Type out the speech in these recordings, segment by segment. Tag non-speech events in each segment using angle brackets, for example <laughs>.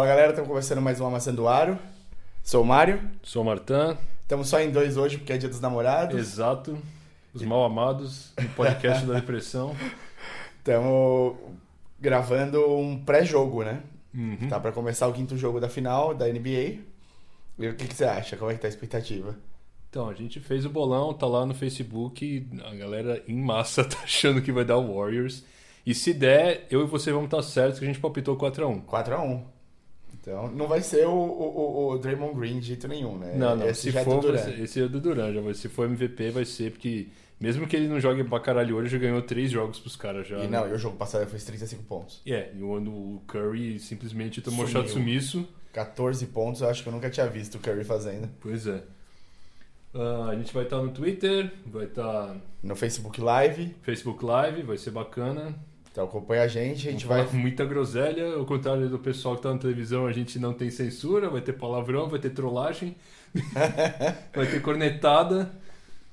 Fala galera, estamos começando mais uma Maçã do Aro. Sou o Mário. Sou o Martan. Estamos só em dois hoje porque é dia dos namorados. Exato. Os mal amados, no podcast da depressão. <laughs> Estamos gravando um pré-jogo, né? Uhum. Tá para começar o quinto jogo da final da NBA. E o que, que você acha? Como é que tá a expectativa? Então, a gente fez o bolão, tá lá no Facebook, a galera em massa <laughs> tá achando que vai dar o Warriors. E se der, eu e você vamos estar certos que a gente palpitou 4x1. 4x1. Então, não vai ser o, o, o Draymond Green de jeito nenhum, né? Não, não, Esse se já é do for, vai Durant. ser- esse é do Duran, já vai, se for MVP vai ser, porque mesmo que ele não jogue pra caralho hoje, já ganhou três jogos pros caras já. E né? não, e o jogo passado fez 35 pontos. É, e o o Curry simplesmente tomou Sumiu. shot sumiço. 14 pontos, eu acho que eu nunca tinha visto o Curry fazendo. Pois é. Ah, a gente vai estar no Twitter, vai estar No Facebook Live. Facebook Live, vai ser bacana. Então acompanha a gente, a gente vai. muita groselha, ao contrário do pessoal que tá na televisão, a gente não tem censura, vai ter palavrão, vai ter trollagem, <laughs> vai ter cornetada.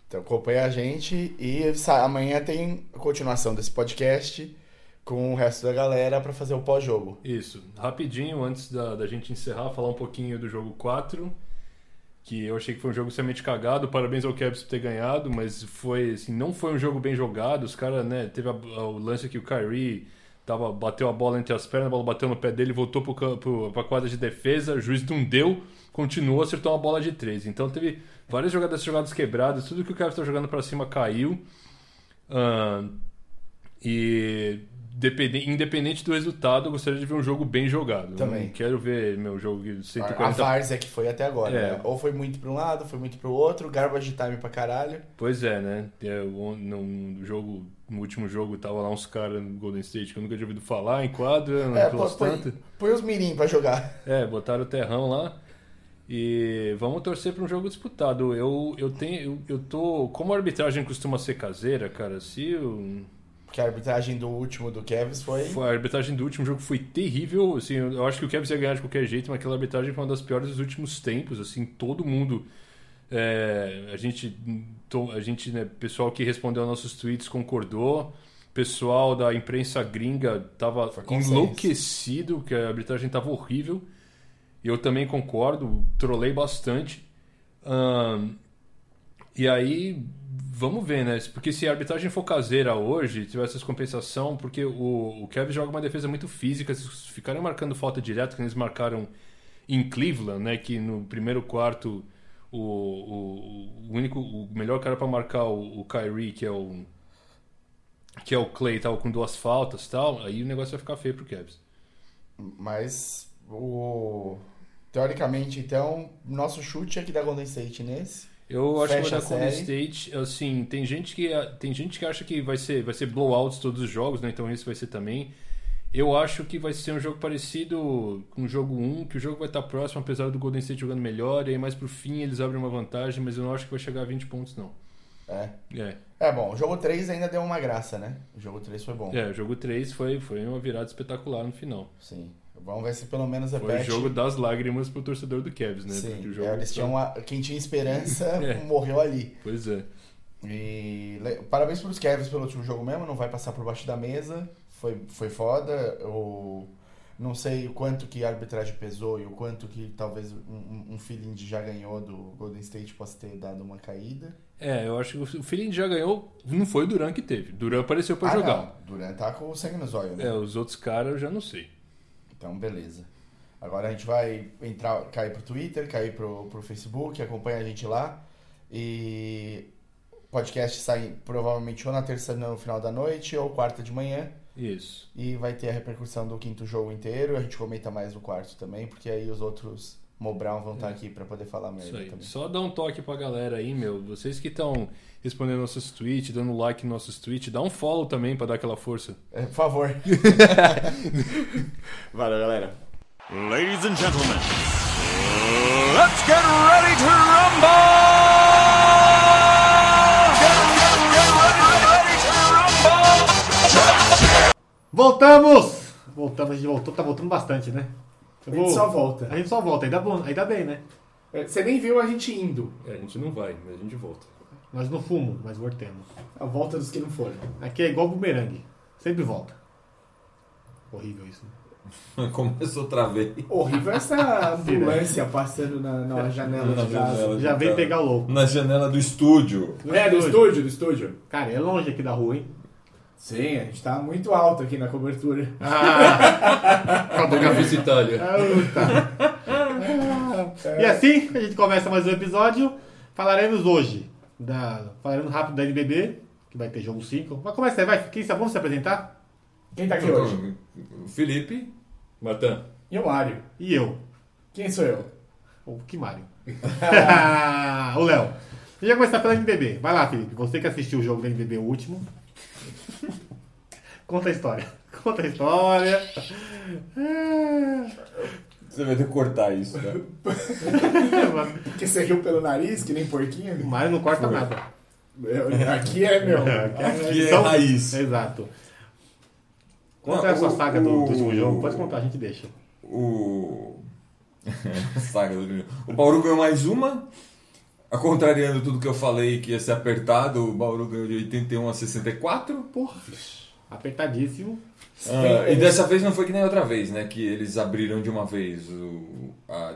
Então acompanha a gente e amanhã tem a continuação desse podcast com o resto da galera pra fazer o pós-jogo. Isso, rapidinho, antes da, da gente encerrar, falar um pouquinho do jogo 4, que eu achei que foi um jogo extremamente cagado, parabéns ao Cavs por ter ganhado, mas foi, assim, não foi um jogo bem jogado, os caras, né, teve a- o lance que o Kyrie tava, bateu a bola entre as pernas, a bola bateu no pé dele, voltou pro, pra quadra de defesa, o juiz não deu, continuou, acertou uma bola de três. Então teve várias jogadas, jogadas quebradas, tudo que o Cavs tá jogando pra cima caiu. Ahn, e depende- independente do resultado, eu gostaria de ver um jogo bem jogado. Eu Também. Não quero ver meu jogo de A 140. várzea que foi até agora, É. né? Ou foi muito pra um lado, foi muito pro outro, garbage time pra caralho. Pois é, né? É, o- no, jogo, no último jogo, tava lá uns caras no Golden State que eu nunca tinha ouvido falar em quadra, É, é, pô, põe, põe os mirim pra jogar. É, botaram o terrão lá. E vamos torcer para um jogo disputado. Eu, eu tenho. Eu, eu tô. Como a arbitragem costuma ser caseira, cara, se o- Porque a arbitragem do último do Kevs foi. foi- a arbitragem do último jogo foi terrível. Assim, eu acho que o Cavs ia ganhar de qualquer jeito, mas aquela arbitragem foi uma das piores dos últimos tempos. Assim, todo mundo. é, a gente, a gente, né, pessoal que respondeu aos nossos tweets concordou. Pessoal da imprensa gringa tava Foi consenso. enlouquecido, que a arbitragem tava horrível. Eu também concordo, trolei bastante. Ahn, e aí, vamos ver, né? Porque se a arbitragem for caseira hoje, tiver essa compensação, porque o, o Kevin joga uma defesa muito física, se ficarem marcando falta direto, que eles marcaram em Cleveland, né? Que no primeiro quarto o, o, o único, o melhor cara para marcar o, o Kyrie, que é o que é o Clay, tava com duas faltas tal, aí o negócio vai ficar feio pro Cavs. Mas o. Teoricamente, então, nosso chute é que dá Golden State nesse. Eu acho que Fecha vai dar Golden. State, assim, tem gente que tem gente que acha que vai ser vai ser blowouts todos os jogos, né? Então esse vai ser também. Eu acho que vai ser um jogo parecido com o jogo 1, que o jogo vai estar próximo, apesar do Golden State jogando melhor, e aí mais pro fim eles abrem uma vantagem, mas eu não acho que vai chegar a 20 pontos não. É. É. É bom, o jogo 3 ainda deu uma graça, né? O jogo 3 foi bom. É, o jogo 3 foi foi uma virada espetacular no final. Sim. Vamos ver se pelo menos Foi o repete. jogo das lágrimas pro torcedor do Cavs, né? Sim, Porque o jogo é, eles tinham uma- quem tinha esperança <laughs> É. morreu ali. Pois é. E parabéns pros Cavs pelo último jogo mesmo, não vai passar por baixo da mesa. Foi, foi foda. Eu não sei o quanto que a arbitragem pesou e o quanto que talvez um, um- feeling de já ganhou do Golden State possa ter dado uma caída. É, eu acho que o Feeling já ganhou, não foi o Duran que teve. Duran apareceu pra ah, jogar. não. Durant tá com o sangue nos olhos, né? É, os outros caras eu já não sei. Então, beleza. Agora a gente vai entrar, cair pro Twitter, cair pro, pro Facebook, acompanha a gente lá. E o podcast sai provavelmente ou na terça no final da noite ou quarta de manhã. Isso. E vai ter a repercussão do quinto jogo inteiro. A gente comenta mais o quarto também, porque aí os outros Mobral vão estar É. aqui pra poder falar merda também. Só dá um toque pra galera aí, meu. Vocês que estão respondendo nossos tweets, dando like nos nossos tweets, dá um follow também pra dar aquela força. É, por favor. <laughs> Valeu, galera. Ladies and gentlemen, let's get ready to rumble! Get, get, get ready, ready to rumble! Voltamos! Voltamos, a gente voltou, tá voltando bastante, né? Eu A gente vou- só volta. A gente só volta, aí dá, bom, aí dá bem, né? Você nem viu a gente indo. É, a gente não vai, mas a gente volta. Nós não fumamos, mas voltemos. A volta dos que não foram. Aqui é igual bumerangue. Sempre volta. Horrível isso. né? <laughs> Começou outra vez. Horrível essa <laughs> ambulância passando na, na janela Na de casa. janela. Já vem pegar o louco. Na janela do estúdio. É, do estúdio, do estúdio. Cara, é longe aqui da rua, hein? Sim, a gente tá muito alto aqui na cobertura. Acabou publicitária. E assim, a gente começa mais um episódio. Falaremos hoje. Da, falaremos rápido da NBB, que vai ter jogo 5. Mas começa aí, vai. Quem sabe? Vamos se apresentar? Quem tá aqui hoje? O Felipe. Matan. E o Mário. E eu. Quem sou eu? O que Mário? <laughs> o Léo. A gente vai começar pela NBB. Vai lá, Felipe. Você que assistiu o jogo da NBB, o último. <laughs> Conta a história. Conta a história. Ah, Você vai ter que cortar isso, né? <laughs> Porque você riu pelo nariz, que nem porquinho? O Mário não corta Foi. nada. Eu- Aqui é meu. Aqui é raiz. Exato. Conta essa o- saga do, do último o- jogo. Pode contar, a gente deixa. O. <laughs> Saga do O Bauru ganhou mais uma. Contrariando tudo que eu falei que ia ser apertado, o Bauru ganhou de 81 a 64. Porra, apertadíssimo. Ah, e dessa vez não foi que nem outra vez, né? Que eles abriram de uma vez o- a,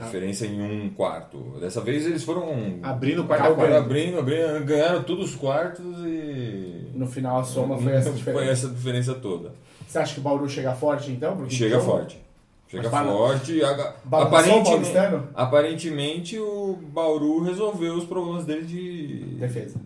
a diferença em um quarto. Dessa vez eles foram Abrindo o quarto a abrindo, quarto. abrindo, abrindo, ganharam todos os quartos e. No final a soma foi essa <laughs> Foi diferença. essa diferença toda. Você acha que o Bauru chega forte então? Porque Chega então, forte. Chega Mas para- forte. Aga- Balançou o Aparentemente, aparentemente o Bauru resolveu os problemas dele de. Defesa.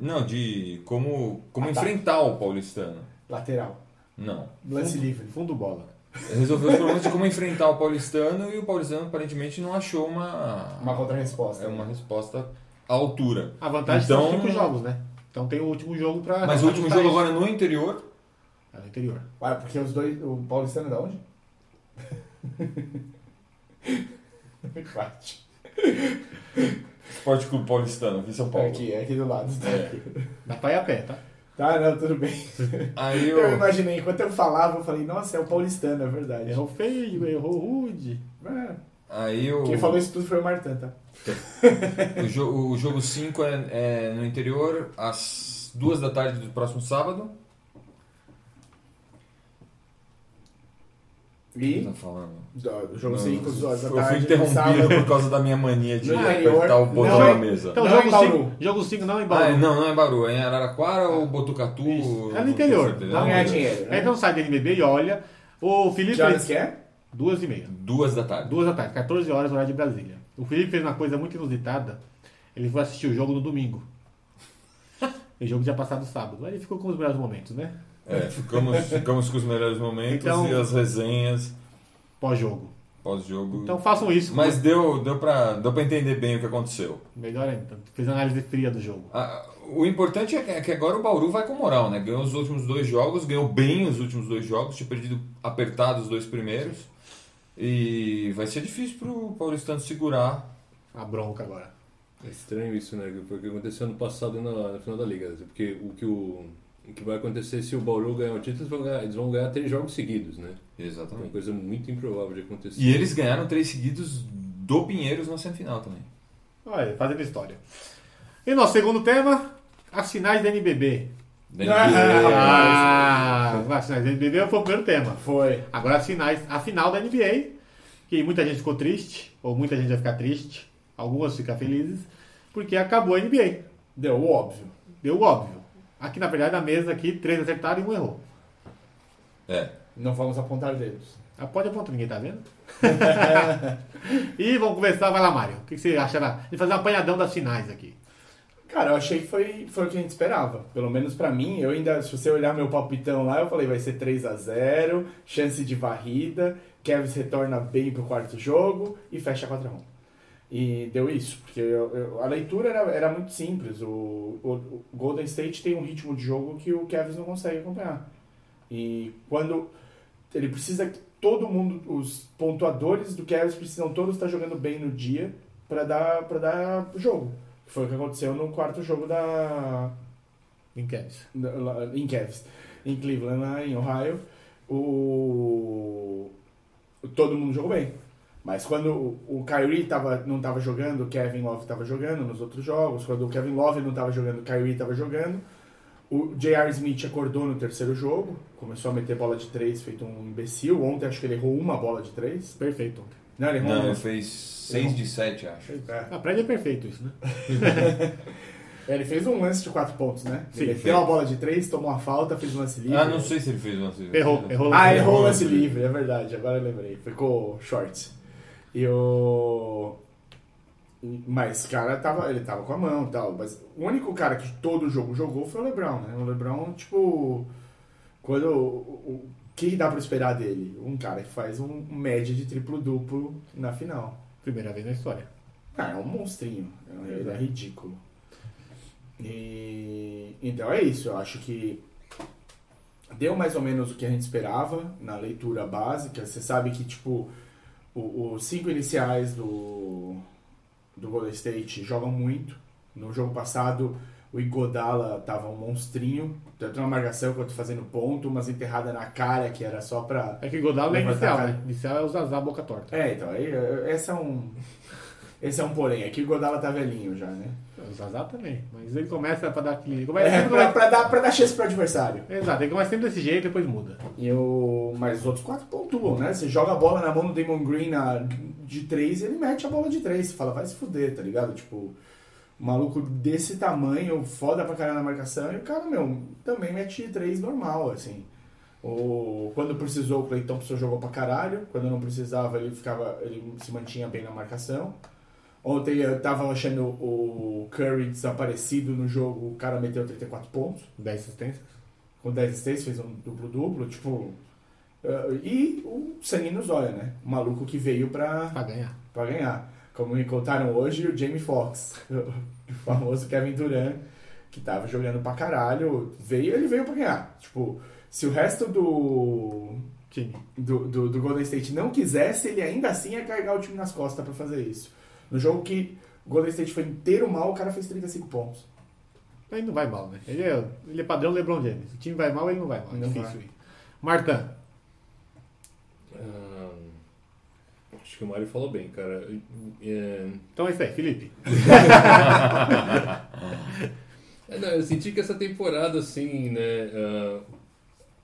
Não, de como, como Ataque. enfrentar o paulistano. Lateral. Não. Lance livre. Fundo bola. Resolveu os problemas de como enfrentar o paulistano e o paulistano aparentemente não achou uma, Uma contra-resposta. é uma resposta à altura. A vantagem Então- são cinco jogos, né? Então tem o último jogo pra. Mas o último jogo isso. agora no interior. É no interior. Ah, porque os dois. O paulistano é da onde? Empate. Esporte Clube Paulistano, aqui em São Paulo. Aqui, é aqui do lado. É. Dá pra ir a pé, tá? Tá, não, tudo bem. Aí Eu eu. imaginei, enquanto eu falava, eu falei, nossa, é o paulistano, é verdade. Errou feio, errou rude. É. Aí eu. Quem falou isso tudo foi o Martan, tá? <laughs> O, jo- o jogo 5 é, é no interior, às duas da tarde do próximo sábado. E Tá falando? do, do jogo Não, 5, às horas da Eu fui tarde, interrompido sábado. por causa da minha mania de No interior, apertar o botão não na é- mesa. Então, Não jogo em Bauru. 5 jogo cinco não em Ah, Bauru. é, não, não é Bauru, é em Araraquara ou Botucatu? Isso. É no não interior. Não ganhar dinheiro. Né? Então sai da NBB e olha. O Felipe Que horas fez que é? duas e meia. Duas da tarde. Duas da tarde, 14 horas, horário de Brasília. O Felipe fez uma coisa muito inusitada. Ele foi assistir o jogo no domingo. <laughs> o jogo tinha passado sábado. Aí ele ficou com os melhores momentos, né? É, ficamos, ficamos com os melhores momentos Então- e as resenhas Pós-jogo. pós-jogo. Então façam isso. Mas deu, deu, pra, deu pra entender bem o que aconteceu. Melhor ainda. Fez análise fria do jogo. Ah, o importante é que- é que agora o Bauru vai com moral, né? Ganhou os últimos dois jogos, ganhou bem os últimos dois jogos, tinha perdido apertado os dois primeiros. E vai ser difícil pro Paulistano segurar. A bronca agora. É estranho isso, né? Porque aconteceu ano passado na, na final da Liga. Porque o que, o que vai acontecer se o Bauru ganhar o título, eles vão ganhar, eles vão ganhar três jogos seguidos, né? É uma Exatamente. coisa muito improvável de acontecer. E eles ganharam três seguidos do Pinheiros na semifinal também. Olha, fazendo história. E nosso segundo tema, as finais da NBB. Da Ah, NBA. <laughs> Ah, as finais da NBB foi o primeiro tema. Foi. Agora as finais, a final da NBA, que muita gente ficou triste, ou muita gente vai ficar triste, algumas ficar felizes, porque acabou a NBA. Deu o óbvio. Deu o óbvio. Aqui, na verdade, na mesa aqui, três acertaram e um errou. É. Não vamos apontar dedos. Ah, pode apontar, ninguém tá vendo? <laughs> e vamos começar, vai lá, Mário. O que você acha da... de fazer um apanhadão das finais aqui? Cara, eu achei que foi, foi o que a gente esperava. Pelo menos pra mim, eu ainda, se você olhar meu palpitão lá, eu falei, vai ser 3 a 0 chance de varrida, Kevs retorna bem pro quarto jogo e fecha 4 a 1 E deu isso, porque eu- eu- a leitura era, era muito simples. O, o- o Golden State tem um ritmo de jogo que o Cavs não consegue acompanhar. E quando ele precisa que todo mundo, os pontuadores do Cavs precisam todos estar jogando bem no dia para dar para dar jogo. Foi o que aconteceu no quarto jogo da, Em Cavs. em Cavs, em Cleveland, lá em Ohio. O todo mundo jogou bem. Mas quando o, Kyrie tava, não estava jogando, o Kevin Love estava jogando nos outros jogos. Quando o Kevin Love não estava jogando, o Kyrie estava jogando. O J.R. Smith acordou no terceiro jogo, começou a meter bola de três, feito um imbecil. Ontem acho que ele errou uma bola de três. Perfeito. Não, ele errou Não, uma. ele fez 6 de 7, acho. É. Ah, pra ele é perfeito isso, né? <laughs> Ele fez um lance de quatro pontos, né? Sim, ele fez. deu uma bola de três, tomou uma falta, fez um lance livre. Ah, não sei se ele fez uma Errou, errou. Ah, errou. errou o lance livre, é verdade, agora eu lembrei. Ficou short. E o. Mas, cara, tava, ele tava com a mão e tal. Mas o único cara que todo jogo jogou foi o Lebron, né? O Lebron, tipo. Quando. O, que dá pra esperar dele? Um cara que faz um média de triplo-duplo na final. Primeira vez na história. Ah, é um monstrinho. Ele é ridículo. E então é isso. Eu acho que deu mais ou menos o que a gente esperava na leitura básica. Você sabe que tipo os cinco iniciais do do Golden State jogam muito. No jogo passado o Igodala tava um monstrinho, tanto na marcação quanto fazendo ponto, umas enterradas na cara que era só pra É que Godal não é a inicial, né? Inicial é o Zazá boca torta. É, então, aí, esse é um esse é um porém. Aqui o Godala tá velhinho já, né? O Zazá também. Mas ele começa pra dar aquele. Ele começa É, pra, pra dar, pra dar chance pro adversário. Exato, ele começa sempre desse jeito e depois muda. E o... Mas os outros quatro pontuam, né? Você joga a bola na mão do Damon Green na... de três ele mete a bola de três. Você fala, vai se fuder, tá ligado? Tipo, um maluco desse tamanho, foda pra caralho na marcação, e o cara, meu, também mete de três normal, assim. O... Quando precisou, o Clay Thompson jogou pra caralho. Quando não precisava, ele ficava. ele se mantinha bem na marcação. Ontem eu tava achando o Curry desaparecido no jogo, o cara meteu 34 pontos. 10 assistências. com 10 assistências, fez um duplo-duplo, tipo. eh, e o sangue nos olhos, né? O maluco que veio pra, Pra ganhar. pra ganhar. Como me contaram hoje, o Jamie Foxx, <laughs> o famoso Kevin Durant, que tava jogando pra caralho, veio, ele veio pra ganhar. Tipo, se o resto do, Time. do, do, do Golden State não quisesse, ele ainda assim ia carregar o time nas costas pra fazer isso. No jogo que o Golden State foi inteiro mal, o cara fez 35 pontos. Aí não vai mal, né? Ele é, ele é padrão LeBron James. O time vai mal, ele não vai mal. É Não difícil vai. Marta, Ah, acho que o Mário falou bem, cara. É, então é isso aí, Felipe. <laughs> É, não, eu senti que essa temporada, assim, né? ah,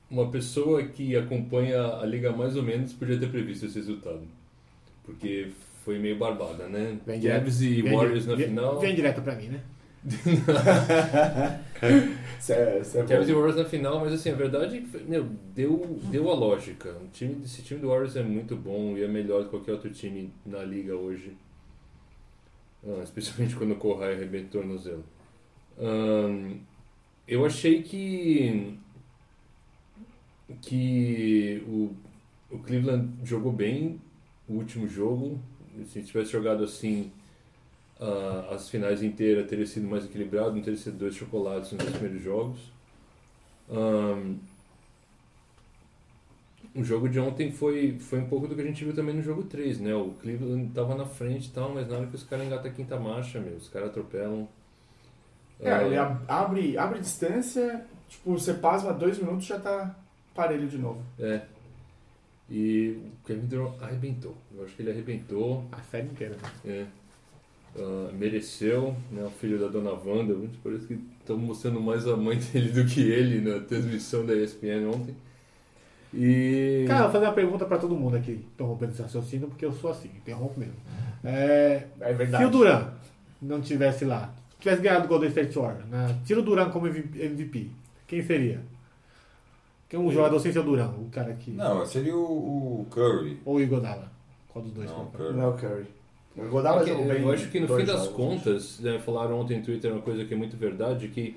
uma pessoa que acompanha a liga mais ou menos podia ter previsto esse resultado. Porque foi meio barbada, né? Vem Cavs e Vem Warriors na vem- final. Vem direto pra mim, né? <laughs> Isso é, é Cavs e. Warriors na final, mas assim, a verdade é que, meu, deu, deu a lógica. O time, esse time do Warriors é muito bom e é melhor do que qualquer outro time na liga hoje. Ah, especialmente quando o Kohai arrebenta o tornozelo. Eu achei que que o, o Cleveland jogou bem o último jogo. Se tivesse jogado assim ah, as finais inteiras, teria sido mais equilibrado, não teria sido dois chocolates nos primeiros jogos. Ahn, o jogo de ontem foi, foi um pouco do que a gente viu também no jogo 3, né? O Cleveland tava na frente e tal, mas na hora que os caras engatam a quinta marcha, meu, os caras atropelam. É, Ah, ele ab- abre, abre distância, tipo, você pasma dois minutos já tá parelho de novo. É. E o Kevin Durant arrebentou. Eu acho que ele arrebentou. A série inteira. né? É. Ah, mereceu, né? O filho da dona Wanda. Parece que estão mostrando mais a mãe <laughs> dele do que ele na transmissão da ESPN ontem. E. Cara, eu vou fazer uma pergunta pra todo mundo aqui, interrompendo esse raciocínio, porque eu sou assim, interrompo mesmo. É, É verdade. se o Duran não tivesse lá, tivesse ganhado o Golden State Warriors, né? tira o Duran como MVP, quem seria? Quem é um jogador sem ser o Duran, o cara que... Não, seria o, o Curry. Ou o Igodala? Qual dos dois? Não, Curry. Não é o Curry. O Godala É que jogou bem eu acho que no fim das jogos. contas, né, falaram ontem no Twitter uma coisa que é muito verdade, que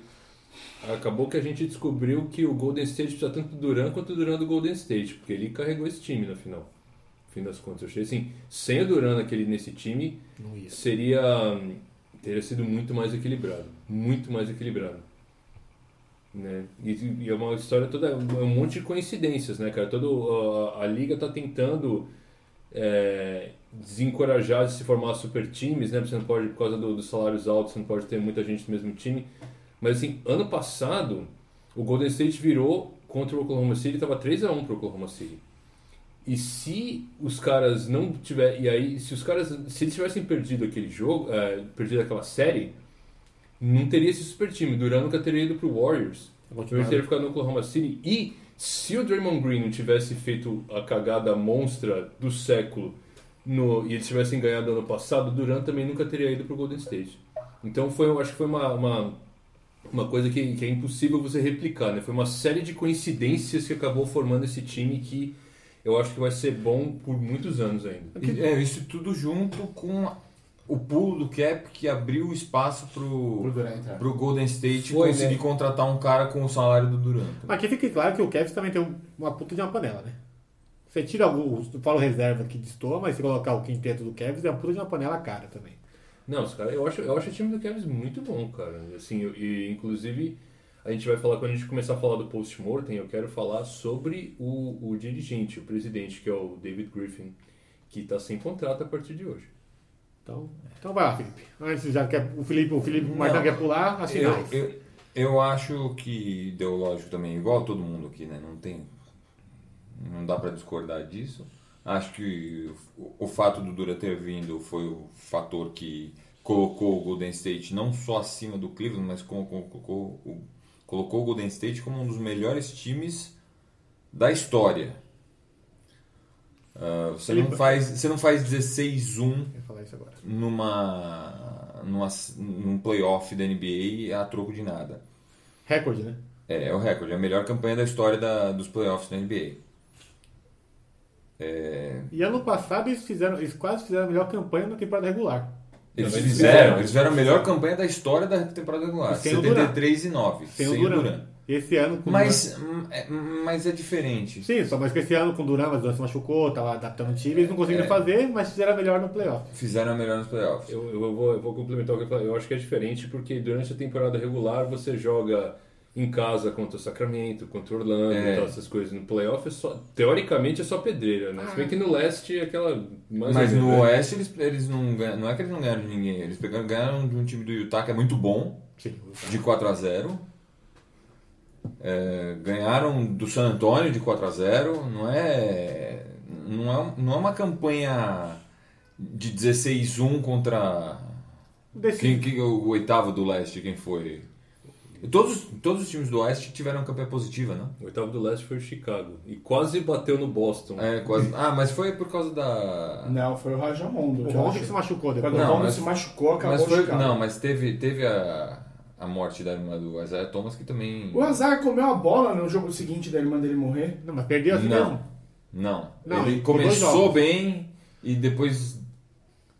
acabou que a gente descobriu que o Golden State precisa tanto do Duran quanto o Duran do Golden State, porque ele carregou esse time na final. No fim das contas, eu achei assim, sem o Duran naquele, nesse time, seria teria sido muito mais equilibrado, muito mais equilibrado. Né? E, e é uma história toda, é um monte de coincidências, né, cara? Todo, a, a liga tá tentando é, desencorajar de se formar super times, né? Você não pode, por causa do- dos salários altos, você não pode ter muita gente no mesmo time. Mas assim, ano passado, o Golden State virou contra o Oklahoma City, estava 3 a 1 pro Oklahoma City. E se os caras não tiver e aí se os caras se eles tivessem perdido aquele jogo, é, perdido aquela série, não teria esse super time. Duran nunca teria ido pro Warriors. Ele teria ficado no Oklahoma City. E se o Draymond Green não tivesse feito a cagada monstra do século no, e eles tivessem ganhado ano passado, Durant também nunca teria ido pro Golden State. Então foi, eu acho que foi uma, uma, uma coisa que, que é impossível você replicar, né? Foi uma série de coincidências que acabou formando esse time que eu acho que vai ser bom por muitos anos ainda. E- É, isso tudo junto com o pulo do cap que abriu espaço Pro pro, pro Golden State Foi, conseguir né? contratar um cara com o salário do Durant. Aqui fica claro que o Cavs também tem um- uma puta de uma panela, né? Você tira o, eu falo reserva que destoa, mas se colocar o quinteto do Cavs é uma puta de uma panela cara também. Não, os cara, eu acho, eu acho o time do Cavs muito bom, cara. Assim, eu- e inclusive a gente vai falar quando a gente começar a falar do post-mortem, eu quero falar sobre o, o dirigente, o presidente, que é o David Griffin, que está sem contrato a partir de hoje. Então, então vai lá, Felipe. Antes já quer, o Felipe, o Felipe Martão Não. quer pular, as Eu, finais. eu, eu acho que deu lógico também, igual todo mundo aqui, né? Não tem. Não dá pra discordar disso. Acho que o, o fato do Dura ter vindo foi o fator que colocou o Golden State não só acima do Cleveland, mas colocou o Golden State como um dos melhores times da história. Ah, você, não faz, você não faz 16-1 Eu ia falar isso agora. numa, numa, num playoff da NBA a troco de nada. Recorde, né? É, é o recorde, é a melhor campanha da história da, dos playoffs da NBA. É, E ano passado eles fizeram, eles quase fizeram a melhor campanha na temporada regular. eles fizeram, eles fizeram a melhor campanha da história da temporada regular, E sem o Durant. 73 e 9, Sem, sem o Duran. Esse ano com Mas, hum, é, mas é diferente. Sim, só mais que esse ano com o Duran, mas o Duran se machucou, tava adaptando o time, eles não conseguiram É. fazer, mas fizeram a melhor no playoff. Fizeram a melhor nos playoffs. Eu, eu, vou, eu vou complementar o que eu falei. Eu acho que é diferente porque durante a temporada regular você joga em casa contra o Sacramento, contra o Orlando, É. e tal, essas coisas. No playoff, é só, teoricamente, é só pedreira, né? Se bem que no leste é aquela... mais Mas no? Oeste eles, eles não ganharam, não é que eles não ganharam de ninguém, eles pegaram, ganharam de um time do Utah que é muito bom, Sim. de 4 a 0 É, ganharam do San Antonio de 4 a 0 não é não é, não é uma campanha de 16-1 contra quem, quem- o oitavo do leste quem foi todos, todos os times do oeste tiveram campanha positiva não O oitavo do leste foi o Chicago. E quase bateu no Boston. é, quase, ah mas foi por causa da Não, foi o Rajamondo. o que Rondo que se machucou depois. o Não, Rondo mas- se machucou, acabou mas o foi, Chicago. não mas teve teve a, a morte da irmã do Isaiah Thomas que também O Azar comeu a bola no jogo seguinte da irmã dele morrer. Não, mas perdeu assim Não. mesmo. Não. Não, ele começou bem e depois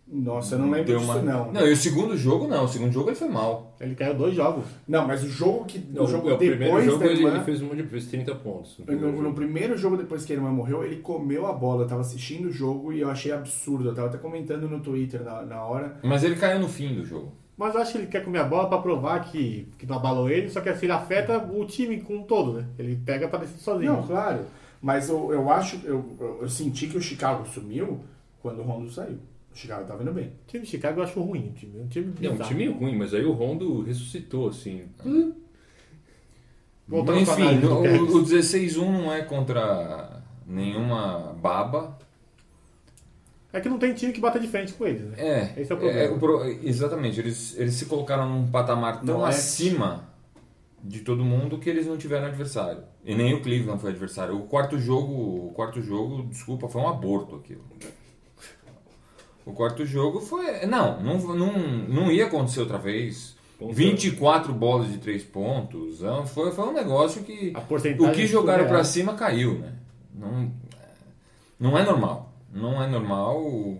Nossa, eu não lembro deu disso, uma. não. Não, e o segundo jogo não. O segundo jogo ele foi mal. Ele caiu dois jogos. Não, mas o jogo que. Não, o jogo é o primeiro depois jogo da ele, irmã. ele fez, um, ele fez 30 pontos. no primeiro No, no jogo. primeiro jogo depois que a irmã morreu, ele comeu a bola. Eu tava assistindo o jogo e eu achei absurdo. Eu tava até comentando no Twitter na, na hora. Mas ele caiu no fim do jogo. Mas eu acho que ele quer comer a bola pra provar que, que não abalou ele, só que assim ele afeta o time como um todo, né? Ele pega pra decidir sozinho. Não, claro. Mas eu, eu acho, eu, eu, senti que o Chicago sumiu quando o Rondo saiu. O Chicago tava indo bem. O time de Chicago eu acho ruim. O time, um time Não, um time ruim, mas aí o Rondo ressuscitou, assim. Pra enfim, o, o 16-1 não é contra nenhuma baba. É que não tem time que bata de frente com eles, né? É. Esse é o problema. pro- exatamente. Eles, eles se colocaram num patamar tão Não é. acima de todo mundo que eles não tiveram adversário. E nem o Cleveland foi adversário. O quarto jogo, o quarto jogo, desculpa, foi um aborto aquilo. O quarto jogo foi. Não, não, não, não ia acontecer outra vez. Ponto. 24 bolas de 3 pontos. Não, Foi, foi um negócio que. A porcentagem O que jogaram pra cima caiu, né? Não, não é normal. Não é normal. O,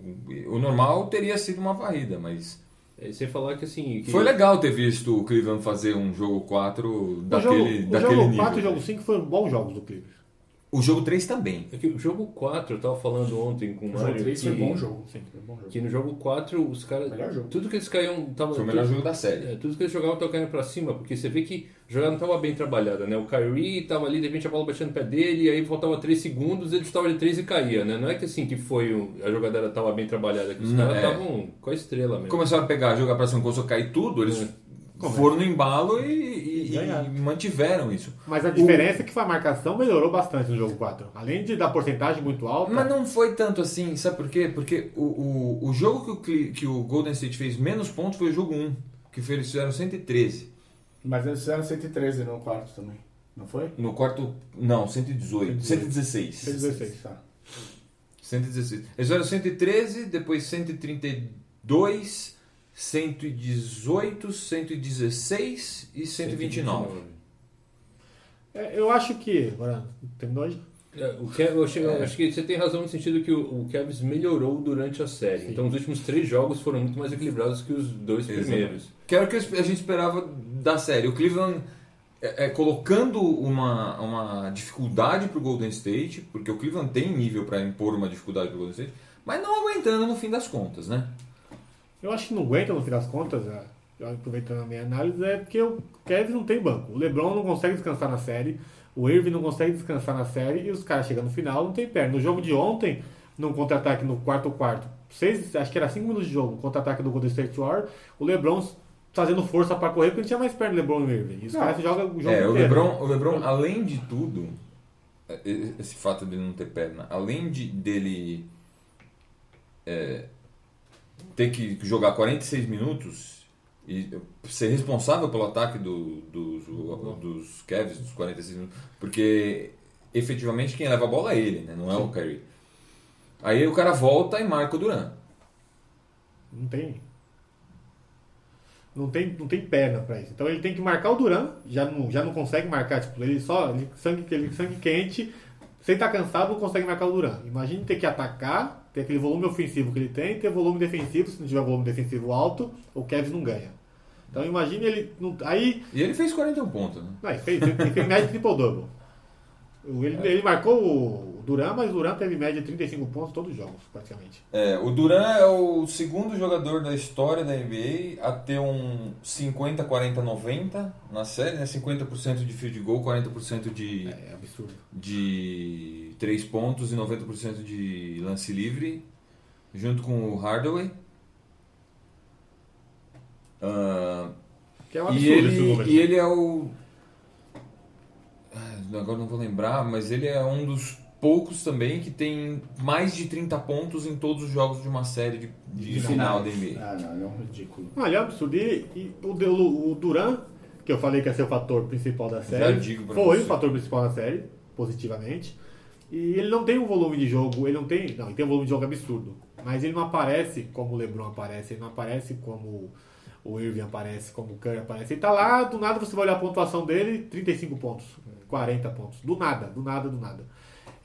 normal teria sido uma varrida, mas. É, sem falar que assim. que- Foi legal ter visto o Cleveland fazer um jogo 4 O daquele, jogo, daquele o jogo nível. 4 e o jogo 5 foram bons jogos do Cleveland. O jogo 3 também. É que o jogo 4, eu tava falando ontem com o O jogo Mário. 3 que, foi bom jogo. Sim, foi bom jogo. Que no jogo 4, os caras. Melhor jogo. Tudo que eles caíam. Tava, Foi o melhor tudo, jogo da série. é, tudo que eles jogavam tava caindo pra cima, porque você vê que a jogada não tava bem trabalhada, né? O Kyrie tava ali, de repente a bola batia no pé dele, e aí faltava 3 segundos, ele chutava de 3 e caía, né? Não é que assim que foi. A jogada tava bem trabalhada, que os caras é. estavam com a estrela mesmo. Começaram a pegar, jogar pra cima, começou a cair tudo. Eles É. foram no embalo e, e- e Ganharam. mantiveram isso. Mas a diferença é que a marcação melhorou bastante no jogo 4. Além de dar porcentagem muito alta. Mas não foi tanto assim, sabe por quê? Porque o, o, o jogo que o, que o Golden State fez menos pontos foi o jogo 1, que foi, eles fizeram 113. Mas eles fizeram 113 no quarto também, não foi? No quarto, não, 118, 116. 116, tá. 116. Eles fizeram 113, depois 132, 118, 116 e 129. É, eu acho que. Agora, terminou hoje? É, O Kev, eu, acho, eu acho que você tem razão no sentido que o, o Cavs melhorou durante a série. Sim. Então os últimos três jogos foram muito mais equilibrados que os dois Exato. primeiros. Que era o que a gente esperava da série. O Cleveland é, é, colocando uma, uma dificuldade pro Golden State, porque o Cleveland tem nível para impor uma dificuldade pro Golden State, mas não aguentando no fim das contas, né? Eu acho que não aguenta no fim das contas, é, já aproveitando a minha análise, é porque o Kevin não tem banco. O LeBron não consegue descansar na série, o Irving não consegue descansar na série e os caras chegam no final não tem perna. No jogo de ontem, num contra-ataque no quarto quarto, seis, acho que era 5 minutos de jogo, contra-ataque do Golden State Warriors, o LeBron fazendo força para correr porque não tinha mais perna do LeBron e o Irving. E os Não. caras jogam o jogo É, o inteiro. LeBron, o LeBron, além de tudo, é, esse fato dele não ter perna, além de dele é, ter que jogar 46 minutos e ser responsável pelo ataque do- dos, dos Cavs dos 46 minutos, porque efetivamente quem leva a bola é ele, né? não é o Curry. Aí o cara volta e marca o Duran. Não tem. Não tem, não tem perna pra isso. Então ele tem que marcar o Duran, já não, já não consegue marcar, tipo, ele só, ele sangue, ele sangue quente, sem estar cansado, não consegue marcar o Duran. Imagine ter que atacar, ter aquele volume ofensivo que ele tem, ter volume defensivo, se não tiver volume defensivo alto, o Kevs não ganha. Então imagine ele. não- aí. E ele fez 41 pontos, né? Não, ele fez, ele fez média de triple-double. Ele, ele marcou o Duran, mas Duran teve média de 35 pontos todos os jogos, praticamente. É, o Duran é o segundo jogador da história da NBA a ter um 50, 40, 90 na série, né? 50% de field goal, 40% de, É absurdo. de 3 pontos e 90% de lance livre, junto com o Hardaway. Ah, Que é um absurdo e, esse ele, número. e ele é o. Ah, Agora não vou lembrar, mas ele é um dos poucos também que tem mais de 30 pontos em todos os jogos de uma série de, de final da NBA. Ah, não, é um ridículo. Olha, é um absurdo. E, e o, de- o Duran, que eu falei que ia ser o fator principal da série, foi você. o fator principal da série, positivamente. E ele não tem um volume de jogo, ele não tem. Não, ele tem um volume de jogo absurdo. Mas ele não aparece como o Lebron aparece, ele não aparece como o Irving aparece, como o Curry aparece. Ele tá lá, do nada você vai olhar a pontuação dele, 35 pontos, 40 pontos. Do nada, do nada, do nada.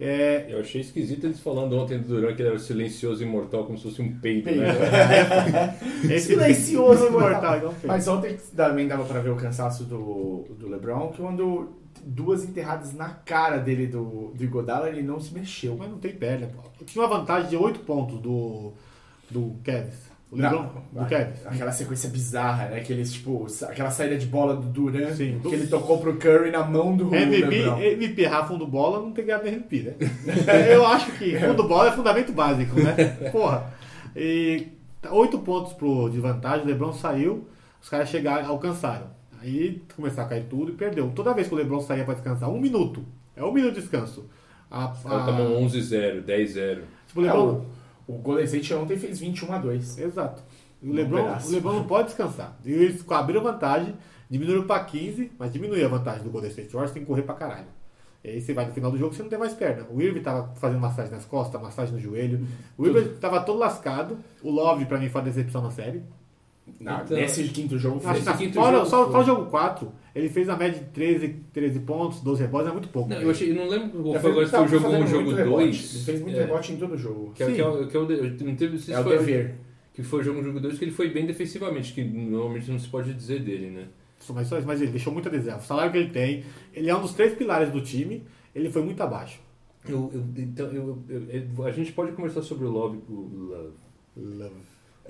É, Eu achei esquisito eles falando ontem do Duran que ele era silencioso e imortal, como se fosse um peido, Peido. né? <laughs> esse Silencioso, imortal, igual feio. Mas ontem também dava pra ver o cansaço do, do LeBron, que quando duas enterradas na cara dele do, do Iguodala, ele não se mexeu. Mas não tem perna. Tinha uma vantagem de 8 pontos do, do Kevs. O Lebron, Não, do. Aquela sequência bizarra, né? Aqueles, tipo, aquela saída de bola do Duran, Sim. que ele tocou pro Curry na mão do MVP, LeBron. MVP errar fundo bola não tem ganhado MVP, né? <laughs> Eu acho que fundo bola é fundamento básico, né? Porra. E 8 pontos pro de vantagem, o Lebron saiu, os caras chegaram, alcançaram. Aí começou a cair tudo e perdeu. Toda vez que o Lebron saía pra descansar, um minuto. É um minuto de descanso. A, Ela a- tomou 11-0, 10-0. tipo, o É, Lebron, o, o Golden State ontem fez 21 a 2. Exato. O Um Lebron, pedaço. o Lebron não pode descansar. E eles abriram vantagem, diminuíram pra 15, mas diminuiu a vantagem do Golden State Warriors, tem que correr pra caralho. E aí você vai no final do jogo você não tem mais perna. O Irving tava fazendo massagem nas costas, massagem no joelho. O Irving tava todo lascado. O Love, pra mim, foi a decepção na série. Não, Então- nesse quinto jogo Acho fez. que quinto fora, jogo só, foi. só o jogo 4, ele fez a média de 13, 13 pontos, 12 rebotes, é muito pouco. Não, eu, achei, não lembro qual foi agora se foi o jogo 1 ou o jogo muito rebote. 2. Ele fez muito é, rebote em todo o jogo. Que é, que é, o- que é o. É o foi, dever. que foi o jogo 1 jogo 2 que ele foi bem defensivamente, que normalmente não se pode dizer dele, né? Mas, mas ele deixou muito a desejar. O salário que ele tem, ele é um dos três pilares do time, ele foi muito abaixo. Eu, eu- então, eu, eu- eu- a gente pode conversar sobre o Love. O Love. Love.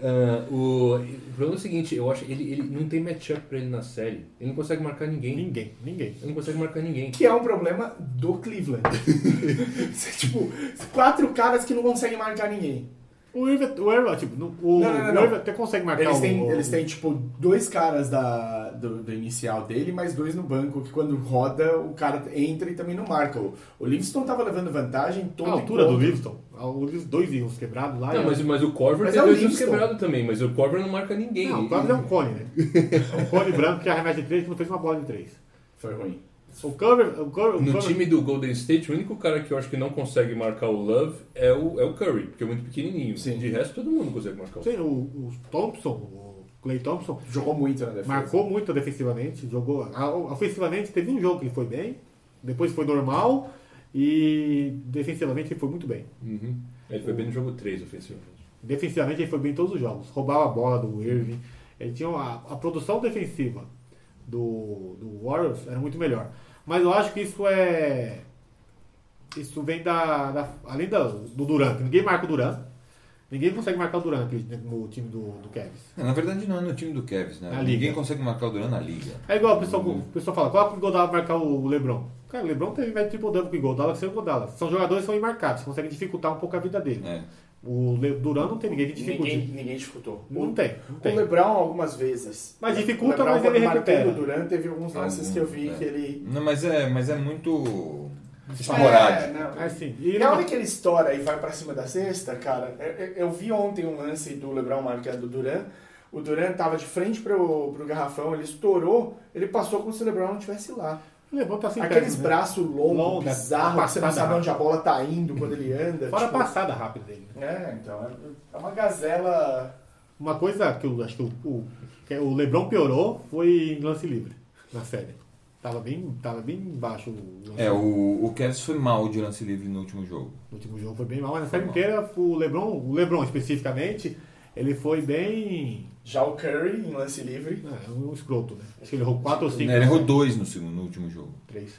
Ah, o, o problema é o seguinte, eu acho que ele, ele não tem matchup pra ele na série. Ele não consegue marcar ninguém. Ninguém, ninguém. Ele não consegue marcar ninguém. Que é um problema do Cleveland. <laughs> Tipo, quatro caras que não conseguem marcar ninguém. O Irving, o Irving, tipo, no- o, Não, não, não, o. Irving até consegue marcar Eles têm, o- eles têm, tipo, dois caras da, do, do inicial dele, mais dois no banco, que quando roda, o cara entra e também não marca. O, o Livingston tava levando vantagem todo a altura do encontro. Livingston. Os dois iam quebrados lá. Não, e- mas, mas o Corver Mas tem é dois anos Livingston. quebrado também, mas o Corver não marca ninguém. Não, o Covers é um cone, né? <laughs> É um cone branco que arremessa de três que não fez uma bola de três. Foi ruim. O Cover. O cover, o No cover- time do Golden State, o único cara que eu acho que não consegue marcar o Love é o, é o Curry, porque é muito pequenininho. Sim. De resto, todo mundo consegue marcar o Sim, o, o Thompson, o Clay Thompson, Jogou muito na defesa. marcou muito defensivamente. Jogou. Ofensivamente, teve um jogo que ele foi bem, depois foi normal e defensivamente ele foi muito bem. Uhum. Ele foi bem no jogo 3, ofensivamente. Defensivamente ele foi bem em todos os jogos. Roubava a bola do Irving. Ele tinha uma, a produção defensiva do, do Warriors era muito melhor. Mas eu acho que isso é. Isso vem da. da- além da, do Duran, ninguém marca o Duran. Ninguém consegue marcar o Duran no time do, do Cavs. Na verdade, não é no time do Cavs, né? Na Ninguém liga. consegue marcar o Duran na liga. É igual o pessoal, o pessoal fala, qual é o Godala marcar o Lebron? Cara, o Lebron teve mais triple double que o Godala, que sem o Godala. São jogadores que são imarcados, conseguem dificultar um pouco a vida dele. É. O Duran não tem ninguém que dificulte. Ninguém, ninguém dificultou. Não O- tem, não tem. O Lebron, algumas vezes. Mas dificulta, mas ele recupera. O Durant teve alguns lances que eu vi Alguns, que é. ele. Não, mas é, mas é muito É, esporádico. não. É assim. E Na não- hora que ele estoura e vai pra cima da cesta, cara, eu, eu- eu vi ontem um lance do LeBron marcando o Duran. O Duran tava de frente pro, pro garrafão, ele estourou, ele passou como se o LeBron não estivesse lá. Tá sem Aqueles né? braços longos, Longa, bizarros, que você não sabe onde a bola tá indo quando ele anda. Fora a tipo, passada rápida dele. né? É, então, é- é uma gazela. Uma coisa que eu acho que o, o, que o Lebron piorou foi em lance livre na série. Tava bem, tava bem baixo o lance É, livre. o, o Cavs foi mal de lance livre no último jogo. No último jogo foi bem mal, mas na série mal. inteira o Lebron, o Lebron especificamente, ele foi bem. Já o Curry em lance livre. É, um escroto, né? Acho que ele errou 4 ou 5. Ele errou dois no, segundo, no último jogo. 3.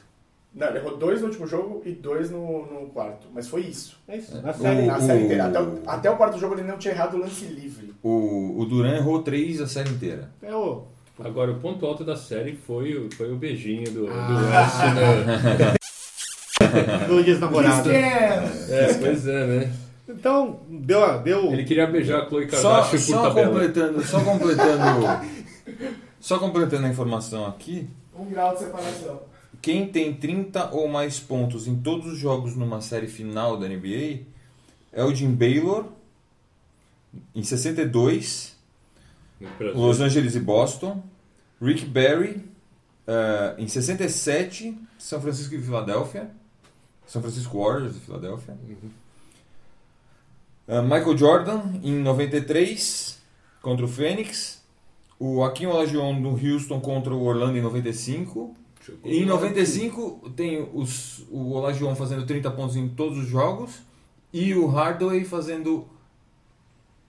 Não, ele errou dois no último jogo e dois no, no quarto. Mas foi isso. É isso. É. Na série. O- Na série inteira. Até o, até o quarto jogo ele não tinha errado o lance livre. O, o Duran errou três a série inteira. É o. Agora, o ponto alto da série foi, o- foi o beijinho do, do Ah. Lance. <laughs> Dois dias namorados. né? É, pois é, né? Então, deu. deu Ele queria beijar a Chloe Só, Kardashian por só tabela. completando, só <laughs> completando, só completando a informação aqui. Um grau de separação. Quem tem 30 ou mais pontos em todos os jogos numa série final da NBA é o Jim Baylor, em 62, No Brasil. Los Angeles e Boston, Rick Barry, eh, em 67, São Francisco e Filadélfia, São Francisco Warriors e Filadélfia, Eh, Michael Jordan, em 93, contra o Phoenix, o Akim Olajuwon do Houston contra o Orlando em 95, Jogou em no 95 tem os, o Olajuwon fazendo 30 pontos em todos os jogos e o Hardaway fazendo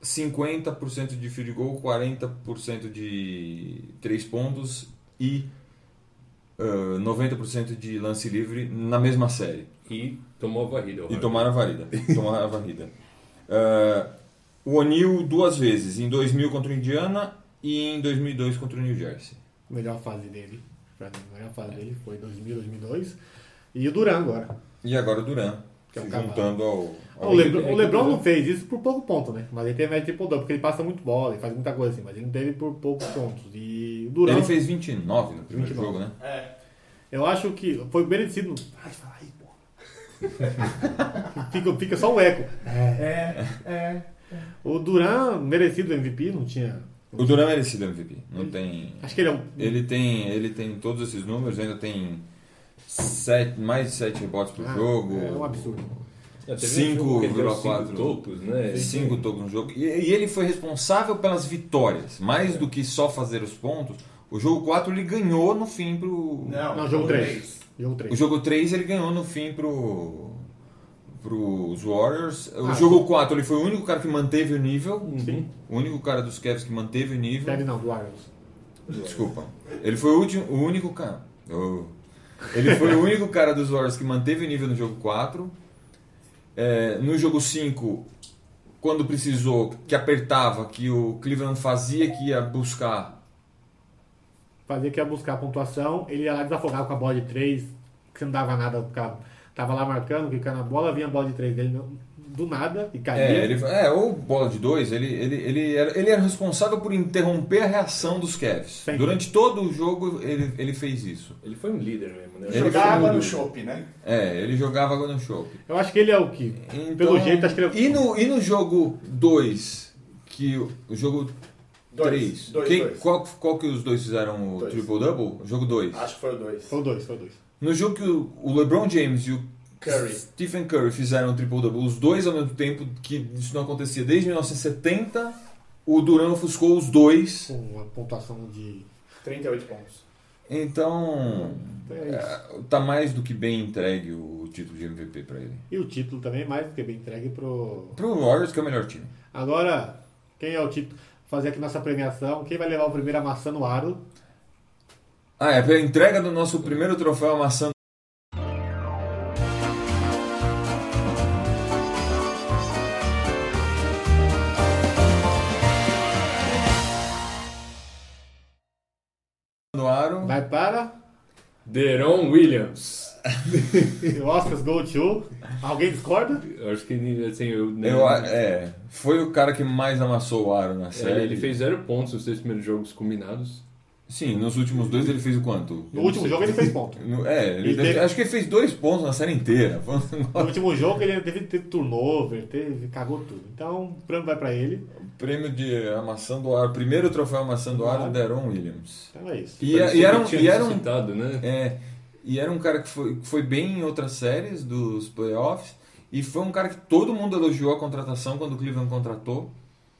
50% de field goal, 40% de 3 pontos e ah, 90% de lance livre na mesma série. E tomou a varrida. E tomaram a varrida. tomaram a varrida. <laughs> Ah, o O'Neal duas vezes, em 2000 contra o Indiana e em 2002 contra o New Jersey. melhor fase dele. Pra mim, a melhor fase dele foi 2000, 2002. E o Duran agora. E agora o Duran, Que é cavalo. juntando ao... ao O Lebron, é o Lebron não fez isso por pouco ponto, né? Mas ele teve mais triple double, porque ele passa muito bola, ele faz muita coisa assim, mas ele não teve por poucos pontos. E o Duran, Ele fez 29 no primeiro 29. jogo, né? É. eu acho que foi merecido. Ai, pô. <laughs> fica, fica só o eco. É, é. O Duran, merecido MVP, não tinha. O Duran é merecido MVP. Não tem... Acho que ele é um. Ele tem, ele tem todos esses números, ainda tem sete, mais de 7 rebotes por Ah, jogo. É um absurdo. É, teve um jogo que ele deu cinco 5,4 tocos, né? 5 tocos no jogo. E, e ele foi responsável pelas vitórias. Mais do que só fazer os pontos. O jogo 4 ele ganhou no fim pro. Não, Não, jogo três. 3. Jogo 3. O jogo 3 ele ganhou no fim pro. pros Warriors. O Ah, jogo 4 ele foi o único cara que manteve o nível. Uhum. O único cara dos Cavs que manteve o nível. Deve não, do Warriors. Desculpa. Ele foi o, último, o único cara. Oh. Ele foi o único cara dos Warriors que manteve o nível no jogo 4. É, no jogo 5, quando precisou, que apertava, que o Cleveland fazia que ia buscar. Fazia que ia buscar a pontuação, ele ia lá desafogava com a bola de 3, que não dava nada, ficava, tava lá marcando, clicando na bola, vinha a bola de 3 dele, do nada e caía. É, ele, é, ou bola de dois, ele, ele, ele, era, ele era responsável por interromper a reação dos Cavs. Sempre. Durante todo o jogo ele, ele fez isso. Ele foi um líder mesmo, né? Ele água tudo. no chopp, né? É, ele jogava água no chope. Eu acho que ele é o que, Então, pelo jeito, acho que ele é o E no, e no jogo 2, que o jogo Dois. 3, Dois, quem, dois. Qual, qual que os dois fizeram o Dois. triple-double? O jogo 2. Acho que foi o dois. Foi o dois, foi o dois. No jogo que o, o LeBron James e o Curry. Stephen Curry fizeram o triple-double, os dois ao mesmo tempo, que isso não acontecia desde 1970, o Duran ofuscou os dois. Com uma pontuação de. 38 pontos. Então, É isso. é, tá mais do que bem entregue o título de MVP pra ele. E o título também, mais do que bem entregue pro. Pro Warriors, que é o melhor time. Agora, quem é o título? Fazer aqui nossa premiação. Quem vai levar o primeiro a maçã no aro? Ah, é a entrega do nosso primeiro troféu a maçã no aro. Vai para Deron Williams. O Oscars Go to. Alguém discorda? Eu acho que assim, eu, né, Eu, é, foi o cara que mais amassou o aro na é, série. ele fez zero pontos nos três primeiros jogos combinados. Sim, nos últimos dois ele fez o quanto? No último jogo ele fez ponto. É, ele Ele deve- teve- acho que ele fez dois pontos na série inteira. No último jogo ele teve, teve turnover, teve, cagou tudo. Então o prêmio vai pra ele. Prêmio de amassando o aro, primeiro troféu amassando o aro, Claro. Deron Williams. Então é isso. E, e era que um, tinha e era um né? É, e era um cara que foi, que foi bem em outras séries dos playoffs. E foi um cara que todo mundo elogiou a contratação quando o Cleveland contratou.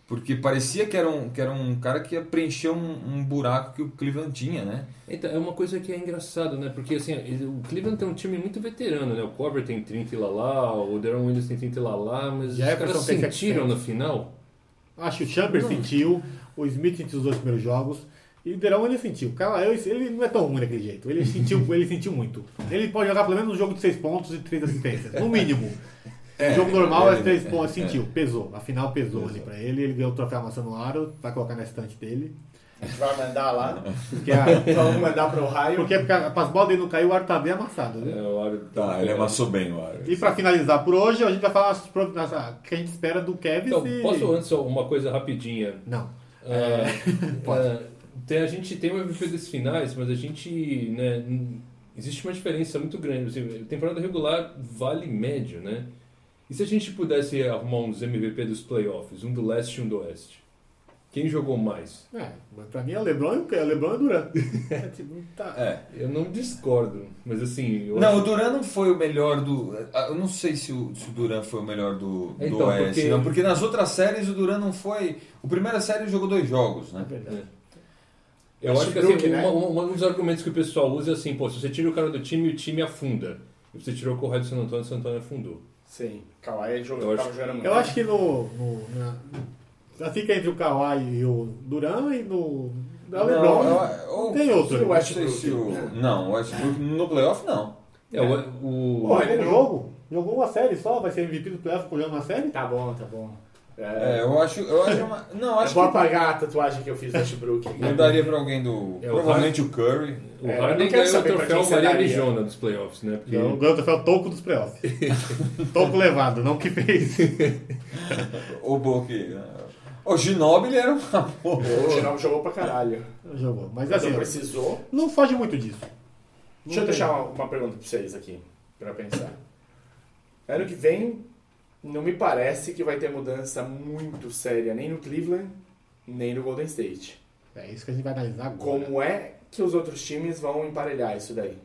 Porque parecia que era um, que era um cara que ia preencher um, um buraco que o Cleveland tinha, né? Então, é uma coisa que é engraçado, né? Porque assim, o Cleveland tem um time muito veterano, né? O Cover tem 30 e lá lá, o Deron Williams tem 30 e lá lá, mas Jefferson os caras sentiram 700. no final. Acho que o Chamber sentiu, o Smith sentiu os dois primeiros jogos. E o Derão ele sentiu. Cara, eu- ele não é tão ruim daquele jeito. Ele sentiu, <laughs> ele sentiu muito. Ele pode jogar pelo menos um jogo de 6 pontos e 3 assistências. No mínimo. <laughs> É, o jogo normal é ele- 3 pontos. é, Sentiu, pesou. Afinal pesou ali pra ele. Ele ganhou o troféu maçã no aro, vai colocar na estante dele. A gente vai mandar lá. Porque, a, <laughs> Vamos mandar pro raio. porque para as bolas dele não cair, o aro tá bem amassado. Né? É, o aro Tá, ele amassou bem o aro. E pra finalizar por hoje, a gente vai falar o que a gente espera do Kevin. Então, e... posso antes uma coisa rapidinha? Não. Ah, ah, tem, a gente tem o MVP desses finais, mas a gente. Né, existe uma diferença muito grande. Assim, temporada regular vale médio, né? E se a gente pudesse arrumar uns MVP dos playoffs, um do leste e um do oeste? Quem jogou mais? É, mas pra mim é o Lebron e o quê? O Lebron e o Duran. <laughs> É, tipo, tá. É. Eu não discordo, mas assim. Eu Não, acho- o Duran não foi o melhor do. ah, Eu não sei se o, se o Duran foi o melhor do, do Então, Oeste. porque- Não, porque nas outras séries o Duran não foi. O primeira série ele jogou dois jogos, É né? verdade. Eu acho que assim, né? um dos argumentos que o pessoal usa é assim, pô, se você tira o cara do time, o time afunda. E você tirou o Correio do San Antônio, o San Antônio afundou. Sim, Kawhi jogou, Eu acho- jogando muito. Eu acho que no. no na, fica entre o Kawhi e o Duran e no. Da Não, Lebron. eu- eu- tem outro. O Westbrook. se o- Não, o Westbrook no playoff não. É, o, o- Pô, ele jogo. Jogou uma série só, vai ser MVP do playoff por jogando uma série? Tá bom, tá bom. É, eu acho. Eu acho uma, não, Eu acho vou que apagar a tatuagem que eu fiz do Westbrook. eu daria pra alguém do. É, o provavelmente o Curry. o É, eu Harden não ganhou o troféu Maria. Mijona dos playoffs, né? Porque Não, ganhou o troféu toco dos playoffs. <laughs> toco levado, não que fez. <laughs> O Boque. O Ginobili era uma porra. O Ginobili jogou pra caralho. Jogou. Mas Mas assim, não precisou. não foge muito disso. Deixa eu Não tem. deixar uma, uma pergunta pra vocês aqui, pra pensar. Ano que vem, não me parece que vai ter mudança muito séria nem no Cleveland, nem no Golden State. É isso que a gente vai analisar agora. Como é que os outros times vão emparelhar isso daí?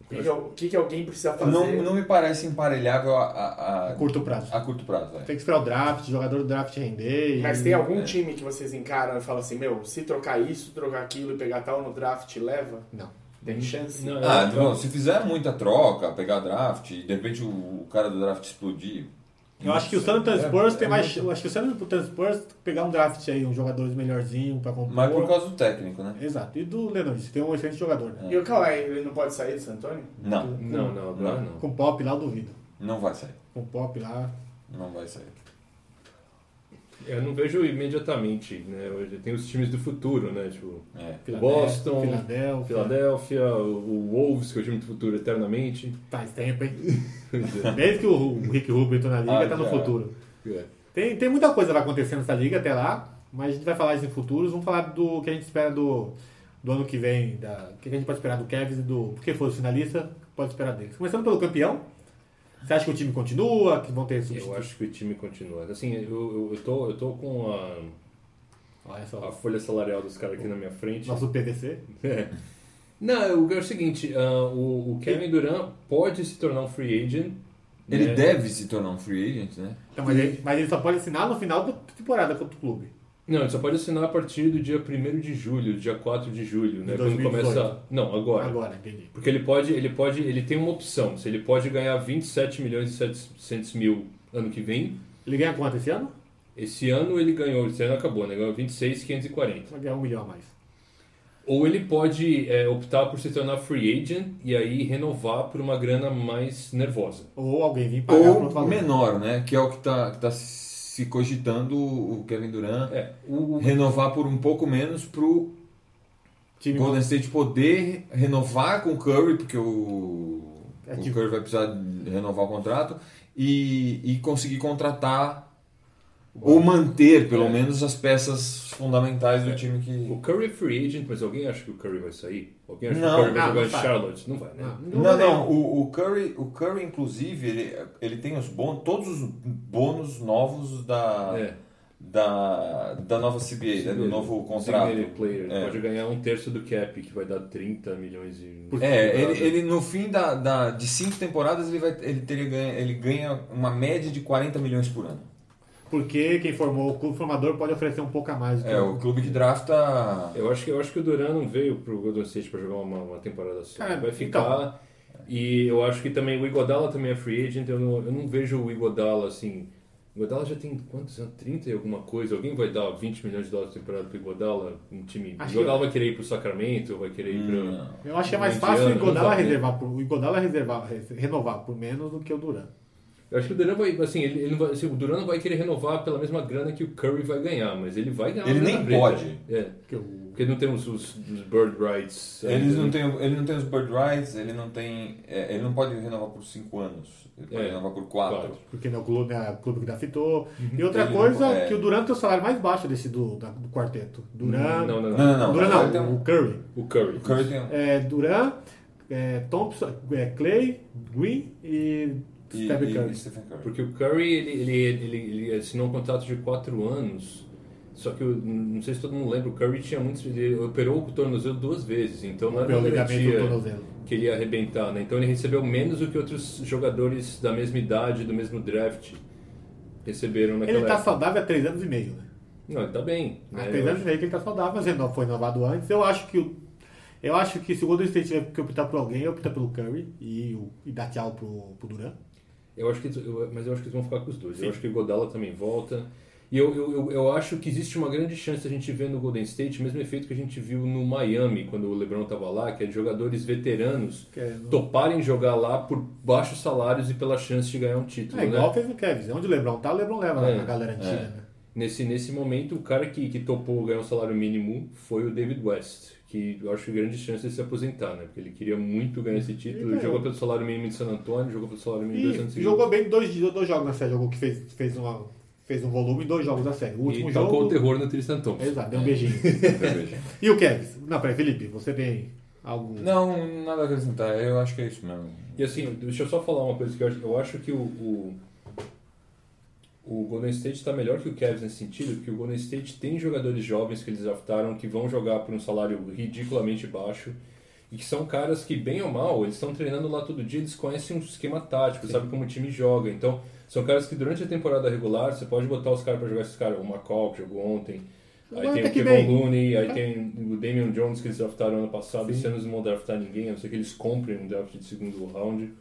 O que, que, que que alguém precisa fazer? Não, não me parece emparelhável a, a, A a, curto prazo. a curto prazo. é. Tem que esperar o draft, o jogador do draft render. e- Mas tem algum É. time que vocês encaram e falam assim, meu, se trocar isso, trocar aquilo e pegar tal no draft, leva? Não. Tem chance? Não, Ah, bom, se fizer muita troca, pegar draft, e de repente o, o cara do draft explodir. Eu acho que o San Antonio É, Spurs é tem mais. muito- Eu acho que o San Antonio Spurs pegar um draft aí, uns jogadores melhorzinhos pra compor. Mas por causa do técnico, né? Exato. E do Leonard, tem um excelente jogador. Né? E o Kawhi, ele não pode sair do San Antonio? Não, Não, não, agora não. Com pop lá, eu duvido. não vai sair. Com pop lá. Não vai sair. Eu não vejo imediatamente, né? Hoje tem os times do futuro, né? Tipo, É. Filadélfia, Boston, Filadélfia. Philadelphia, o Wolves, que é o time do futuro eternamente. Faz tempo, hein? <laughs> Desde que o Rick Rubio entrou na liga, Ah, tá no já. futuro. É. Tem, tem muita coisa que vai acontecer nessa liga até lá, mas a gente vai falar isso em futuros. Vamos falar do que a gente espera do, do ano que vem, da, o que a gente pode esperar do Cavs e do. Porque foi o finalista, pode esperar deles. Começando pelo campeão. Você acha que o time continua? Que vão ter Eu substitutos? acho que o time continua. Assim, eu, eu, eu, tô, eu tô com a, a folha salarial dos caras aqui na minha frente. Nosso PVC. É. Não, o, é o seguinte, ah, o, o Kevin Durant pode se tornar um free agent. Ele né? deve se tornar um free agent, né? Então, mas, ele, mas ele só pode assinar no final da temporada contra o clube. Não, ele só pode assinar a partir do dia 1 de julho, dia 4 de julho, né? Quando 2018. começa. Não, agora. Agora, entendi. Porque ele pode, ele pode, ele tem uma opção. Se ele pode ganhar 27 milhões e 700 mil ano que vem, Ele ganha quanto esse ano? esse ano ele ganhou, esse ano acabou, né? Ganhou 26,540. Vai ganhar um milhão a mais. Ou ele pode é, optar por se tornar free agent e aí renovar por uma grana mais nervosa. Ou alguém vir pagar Ou valor. menor, né? Que é o que tá, que tá se cogitando o Kevin Durant É, o, o- renovar por um pouco menos pro Time Golden State poder renovar com o Curry, porque o, É o Curry vai precisar renovar o contrato, e, e conseguir contratar ou manter, pelo É. menos, as peças fundamentais do time o que. Curry é free agent, mas alguém acha que o Curry vai sair? Alguém acha Não, que o Curry vai não, jogar não em. Charlotte? Não vai, né? Não, Não, vai não, o, o Curry, o Curry, inclusive, ele, ele tem os bônus, todos os bônus novos da, É. da, da nova CBA, né, do novo contrato. Player. Ele É. Pode ganhar um terço do cap, que vai dar 30 milhões e... Por- É, ele, ele no fim da, da- de cinco temporadas ele, vai, ele, teria ganha, ele ganha uma média de 40 milhões por ano. Porque quem formou o clube formador pode oferecer um pouco a mais. do que É, o clube que drafta. Eu acho que, eu acho que o Duran não veio pro Golden State para jogar uma, uma temporada só. Cara, vai ficar. E eu acho que também o Igodala também é free agent. Eu não, eu não vejo o Igodala assim. O Igodala já tem quantos anos? 30 e alguma coisa. Alguém vai dar 20 milhões de dólares por temporada pro Igodala? Um time. Acho o Igodala vai querer ir pro Sacramento, vai querer ir pro. Eu acho que é mais fácil o não Igodala né? reservar por, o Igodala reservar, renovar por menos do que o Duran. Eu acho que o Duran vai. Assim, ele, ele não vai, assim, o Duran não vai querer renovar pela mesma grana que o Curry vai ganhar, mas ele vai ganhar Ele nem preta. pode. É. Porque o, Porque não tem os, os, os bird rights. Eles ainda, não né? tem, ele não tem os bird rights, ele não tem. é, ele não pode renovar por 5 anos. Ele pode É, renovar por 4. quatro. porque não é o clube, é o clube que draftou. E outra Ele não- coisa, é. que o Duran tem o salário mais baixo desse do, da- do quarteto. Duran. Não, não, não. Não, não, não. Duran não, um- o Curry. O Curry. O Curry tem um- É, Duran, é, Thompson, é, Clay, Green e e, Stephen e Curry. Stephen Curry. Porque o Curry, ele, ele, ele, ele assinou um contrato de 4 anos, só que, eu, não sei se todo mundo lembra, o Curry tinha muitos, ele operou o tornozelo duas vezes, então não era uma garantia tornozelo. que ele ia arrebentar, né? Então ele recebeu menos do que outros jogadores da mesma idade, do mesmo draft, receberam naquela Ele tá época. saudável há três anos e meio, né? Não, ele tá bem. Há né? três Eu anos e meio que ele tá saudável, mas ele não foi renovado antes. Eu acho que o. Eu acho que se o Golden State tiver que optar por alguém, opta pelo Curry e, o- e dá tchau pro, pro Duran. Eu acho que, eu- mas eu acho que eles vão ficar com os dois. Eu acho que o Godala também volta. E eu, eu, eu, eu acho que existe uma grande chance de a gente ver no Golden State o mesmo efeito que a gente viu no Miami, quando o LeBron estava lá, que é de jogadores veteranos é, toparem jogar lá por baixos salários e pela chance de ganhar um título. é igual né? fez o Kevin. Onde o Lebron tá, o Lebron leva É, a galera antiga, é. né? Nesse, nesse momento, o cara que, que topou ganhar um salário mínimo foi o David West, que eu acho que grande chance de se aposentar, né? Porque ele queria muito ganhar esse título. Ele jogou pelo salário mínimo de San Antônio, jogou pelo salário mínimo de dois anos E jogou bem dois, dois jogos na série. Jogou que fez, fez, uma, fez um volume em dois jogos da série. O último e jogo. tocou o terror no Tristan Thompson. Exato, deu um beijinho. <laughs> <laughs> e o Kevin? Não, peraí, Felipe, você tem algo. Não, nada a acrescentar. Eu acho que é isso mesmo. E assim, deixa eu só falar uma coisa que eu acho, eu acho que o, o, o Golden State está melhor que o Cavs nesse sentido, porque o Golden State tem jogadores jovens que eles draftaram que vão jogar por um salário ridiculamente baixo e que são caras que, bem ou mal, eles estão treinando lá todo dia, eles conhecem um esquema tático, sabem como o time joga. Então, são caras que durante a temporada regular você pode botar os caras para jogar esses caras, o McCall que jogou ontem. Aí Vai tem o Kevin. Looney, aí tem o Damian Jones que eles draftaram ano passado. Sim. Esse ano eles não vão draftar ninguém, a não ser que eles comprem um draft de segundo round.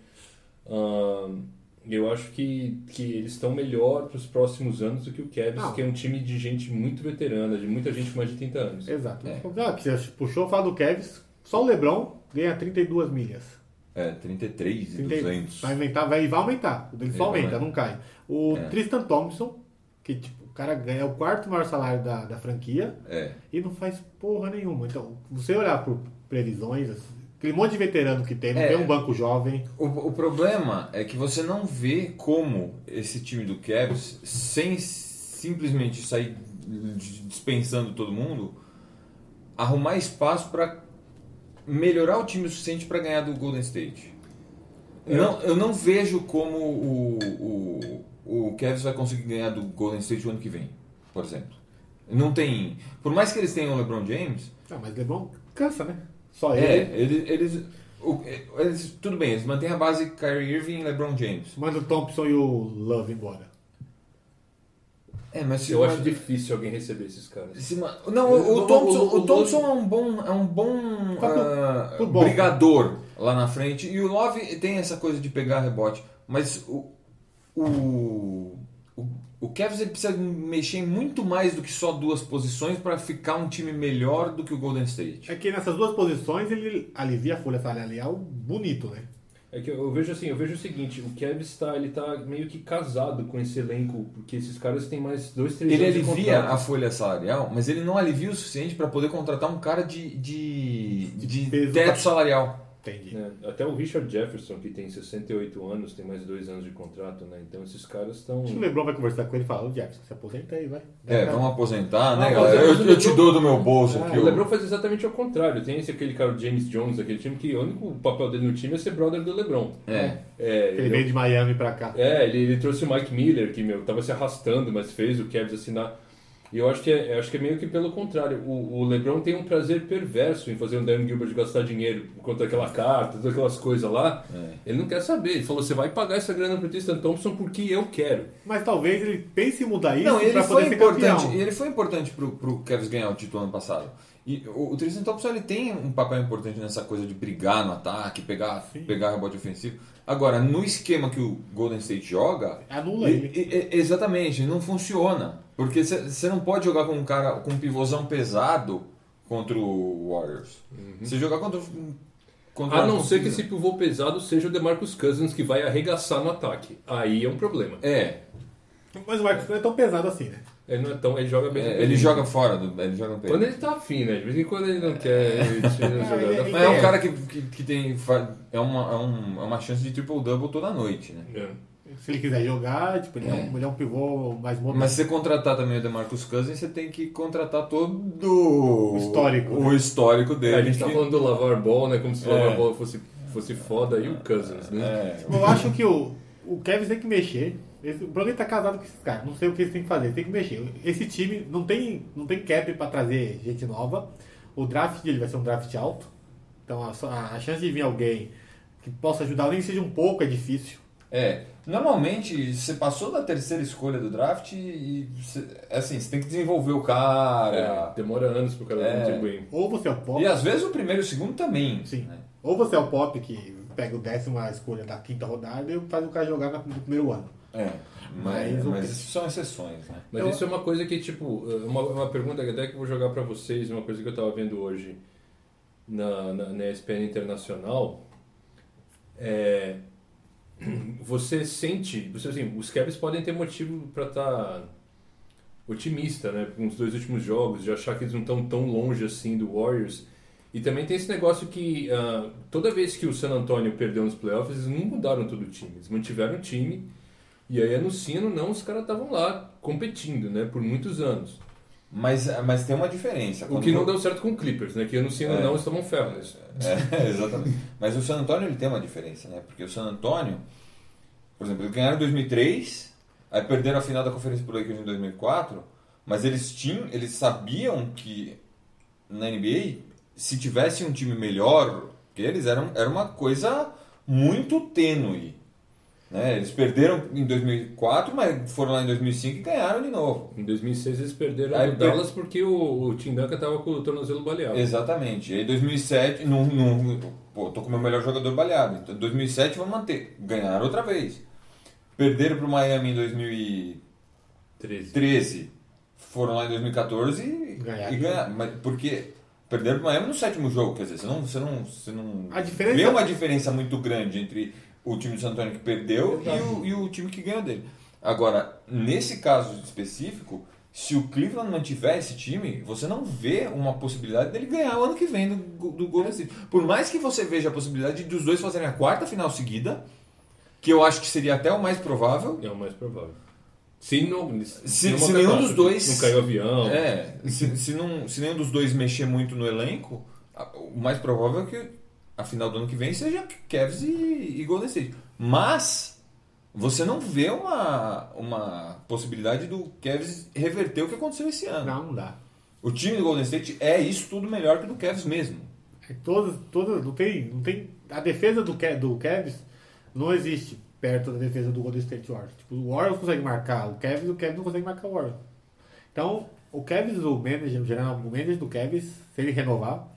Ahn, eu acho que, que eles estão melhor para os próximos anos do que o Cavs, que é um time de gente muito veterana, de muita gente com mais de 30 anos. Exato. É. Ah, que você puxou falar do Kevin, só o Lebron ganha 32 milhas. É, 33 e 30 200. Vai aumentar, vai, vai aumentar. O dele só aumenta, não cai. O É. Tristan Thompson, que tipo, cara ganha o quarto maior salário da, da franquia É. e não faz porra nenhuma. Então, você olhar por previsões, assim, aquele monte de veterano que tem, não É. tem um banco jovem. O, o problema é que você não vê como esse time do Cavs, sem simplesmente sair dispensando todo mundo, arrumar espaço para melhorar o time o suficiente para ganhar do Golden State. Eu não, eu não vejo como o, o, o Cavs vai conseguir ganhar do Golden State o ano que vem, por exemplo. Não tem. Por mais que eles tenham o LeBron James, Ah, mas LeBron cansa, né? Só é, ele. eles, eles, o- eles- Tudo bem, eles mantêm a base Kyrie Irving e LeBron James. Manda o Thompson e o Love embora. É, mas se Eu acho difícil alguém receber esses caras. se ma- Não, o, o Thompson, o- o- o Thompson é um bom, é um bom, Tá por- ah, por bom. brigador lá na frente. E o Love tem essa coisa de pegar rebote. Mas o, o, o, o Cavs ele precisa mexer em muito mais do que só duas posições para ficar um time melhor do que o Golden State. É que nessas duas posições ele alivia a folha salarial bonito, né? É que eu, vejo assim, eu vejo o seguinte, o Kevin está, ele tá meio que casado com esse elenco, porque esses caras têm mais dois, três Ele anos de alivia a folha salarial, mas ele não alivia o suficiente para poder contratar um cara de, de, de peso teto salarial. Entendi. né? Até o Richard Jefferson, que tem 68 anos, tem mais dois anos de contrato, né? Então esses caras estão... O LeBron vai conversar com ele e falar, ô Jefferson, se aposenta aí, vai. É, vamos aposentar, né, Ah, galera? Eu, o eu te dou do meu bolso Ah, aqui. O. LeBron faz exatamente ao contrário. Tem esse aquele cara, o James Jones, daquele time, que o único papel dele no time é ser brother do LeBron. É. É, Ele ele- veio de Miami pra cá. É, ele, ele trouxe o Mike Miller, que, meu, tava se arrastando, mas fez o Cavs assinar. E eu acho que é, acho que é meio que pelo contrário. O, o LeBron tem um prazer perverso em fazer o Dan Gilbert gastar dinheiro quanto aquela carta, todas aquelas coisas lá. É. Ele não quer saber. Ele falou: você vai pagar essa grana pro Tristan Thompson porque eu quero. Mas talvez ele pense em mudar isso Não, ele pra foi importante. campeão. Ele foi importante pro, pro Cavs ganhar o título ano passado. E o, o Tristan Thompson ele tem um papel importante nessa coisa de brigar no ataque, pegar, pegar rebote ofensivo. Agora, no esquema que o Golden State joga, Anula ele. e- e- exatamente, não funciona. Porque você não pode jogar com um cara com um pivôzão pesado contra o Warriors. Você jogar contra, contra A não ser que esse pivô pesado seja o DeMarcus Cousins que vai arregaçar no ataque. Aí é um problema. É, Mas o Marcos não é tão pesado assim, né? Ele não é tão. Ele joga bem. é, ele joga fora do. Ele joga no Quando ele tá afim, né? De vez em quando ele não quer. Ele Ah, jogada <laughs> ele- Mas é um É. cara que, que, que tem. É uma, é, um- é uma chance de triple-double toda noite, né? É. Se ele quiser jogar, tipo, ele é, um, ele é um pivô mais moderno. Mas se você contratar também o DeMarcus Cousins, você tem que contratar todo o histórico, o né? histórico dele. É, a gente tá falando do Lavar Ball, né? Como se o É. Lavar Ball fosse, fosse foda e o Cousins, né? É, Eu acho que o, o Kevin tem que mexer. Esse, o Bruno tá casado com esses caras. Não sei o que eles têm que fazer. Tem que mexer. Esse time não tem, não tem cap pra trazer gente nova. O draft dele vai ser um draft alto. Então a, a- a chance de vir alguém que possa ajudar, nem que seja um pouco, é difícil. É, normalmente você passou da terceira escolha do draft e você, assim, você tem que desenvolver o É, cara. demora anos pro cara É. contribuir. Ou você é o pop. E às vezes o primeiro e o segundo também. Sim. né? Ou você é o pop que pega o décima escolha da quinta rodada e faz o cara jogar no primeiro ano. É, mas, Mas mas são exceções, né? Mas Eu- isso é uma coisa que, tipo, uma, uma pergunta que até que eu vou jogar pra vocês, uma coisa que eu tava vendo hoje na, na, na ESPN Internacional. É, <clears throat> você sente, você, assim, os Cavs podem ter motivo pra estar otimista, né? Com os dois últimos jogos, de achar que eles não estão tão longe assim do Warriors. E também tem esse negócio que ah, toda vez que o San Antonio perdeu nos playoffs, eles não mudaram todo o time. Eles mantiveram o time. E aí anunciando, não, os caras estavam lá competindo, né? Por muitos anos. Mas, mas tem uma diferença. O que não deu certo com o Clippers, né? Que anunciando É. não, estavam ferro nisso. É, <laughs> exatamente. Mas o San Antonio ele tem uma diferença, né? Porque o San Antonio, por exemplo, eles ganharam em 2003, aí perderam a final da Conferência pro Lakers em 2004, mas eles tinham, eles sabiam que na NBA, se tivesse um time melhor que eles, era, era uma coisa muito tênue. Né? Eles perderam em 2004, mas foram lá em 2005 e ganharam de novo. Em 2006 eles perderam Aí per- Dallas porque o, o Tim Duncan tava com o tornozelo baleado. Exatamente. E aí 2007, não, não, pô, tô com o meu melhor jogador baleado. Então 2007 vamos manter. Ganharam outra vez. Perderam pro Miami em 2013. 13. Foram lá em 2014 e Ganharam. e ganharam. Mas porque perderam pro Miami no sétimo jogo, quer dizer, você não, você não, você não A diferença- vê uma diferença muito grande entre o time do San Antonio que perdeu e o, e o time que ganhou dele. Agora, nesse caso específico, se o Cleveland mantiver esse time, você não vê uma possibilidade dele ganhar o ano que vem do, do Golden State. Por mais que você veja a possibilidade dos dois fazerem a quarta final seguida, que eu acho que seria até o mais provável. É o mais provável. Se, não, Se- se nenhum dos dois- Não caiu avião. É, se, se, não, se nenhum dos dois mexer muito no elenco, o mais provável é que a final do ano que vem seja Cavs e, e Golden State. Mas você não vê uma, uma possibilidade do Cavs reverter o que aconteceu esse ano. Não, não dá. O time do Golden State é isso tudo melhor que o do Cavs mesmo. É Todas, todas, não tem, não tem. A defesa do, do Cavs não existe perto da defesa do Golden State Warriors. Tipo, o Warriors consegue marcar o Cavs, o Cavs não consegue marcar o Warriors. Então, o Cavs, o manager, o general, o manager do Cavs, se ele renovar,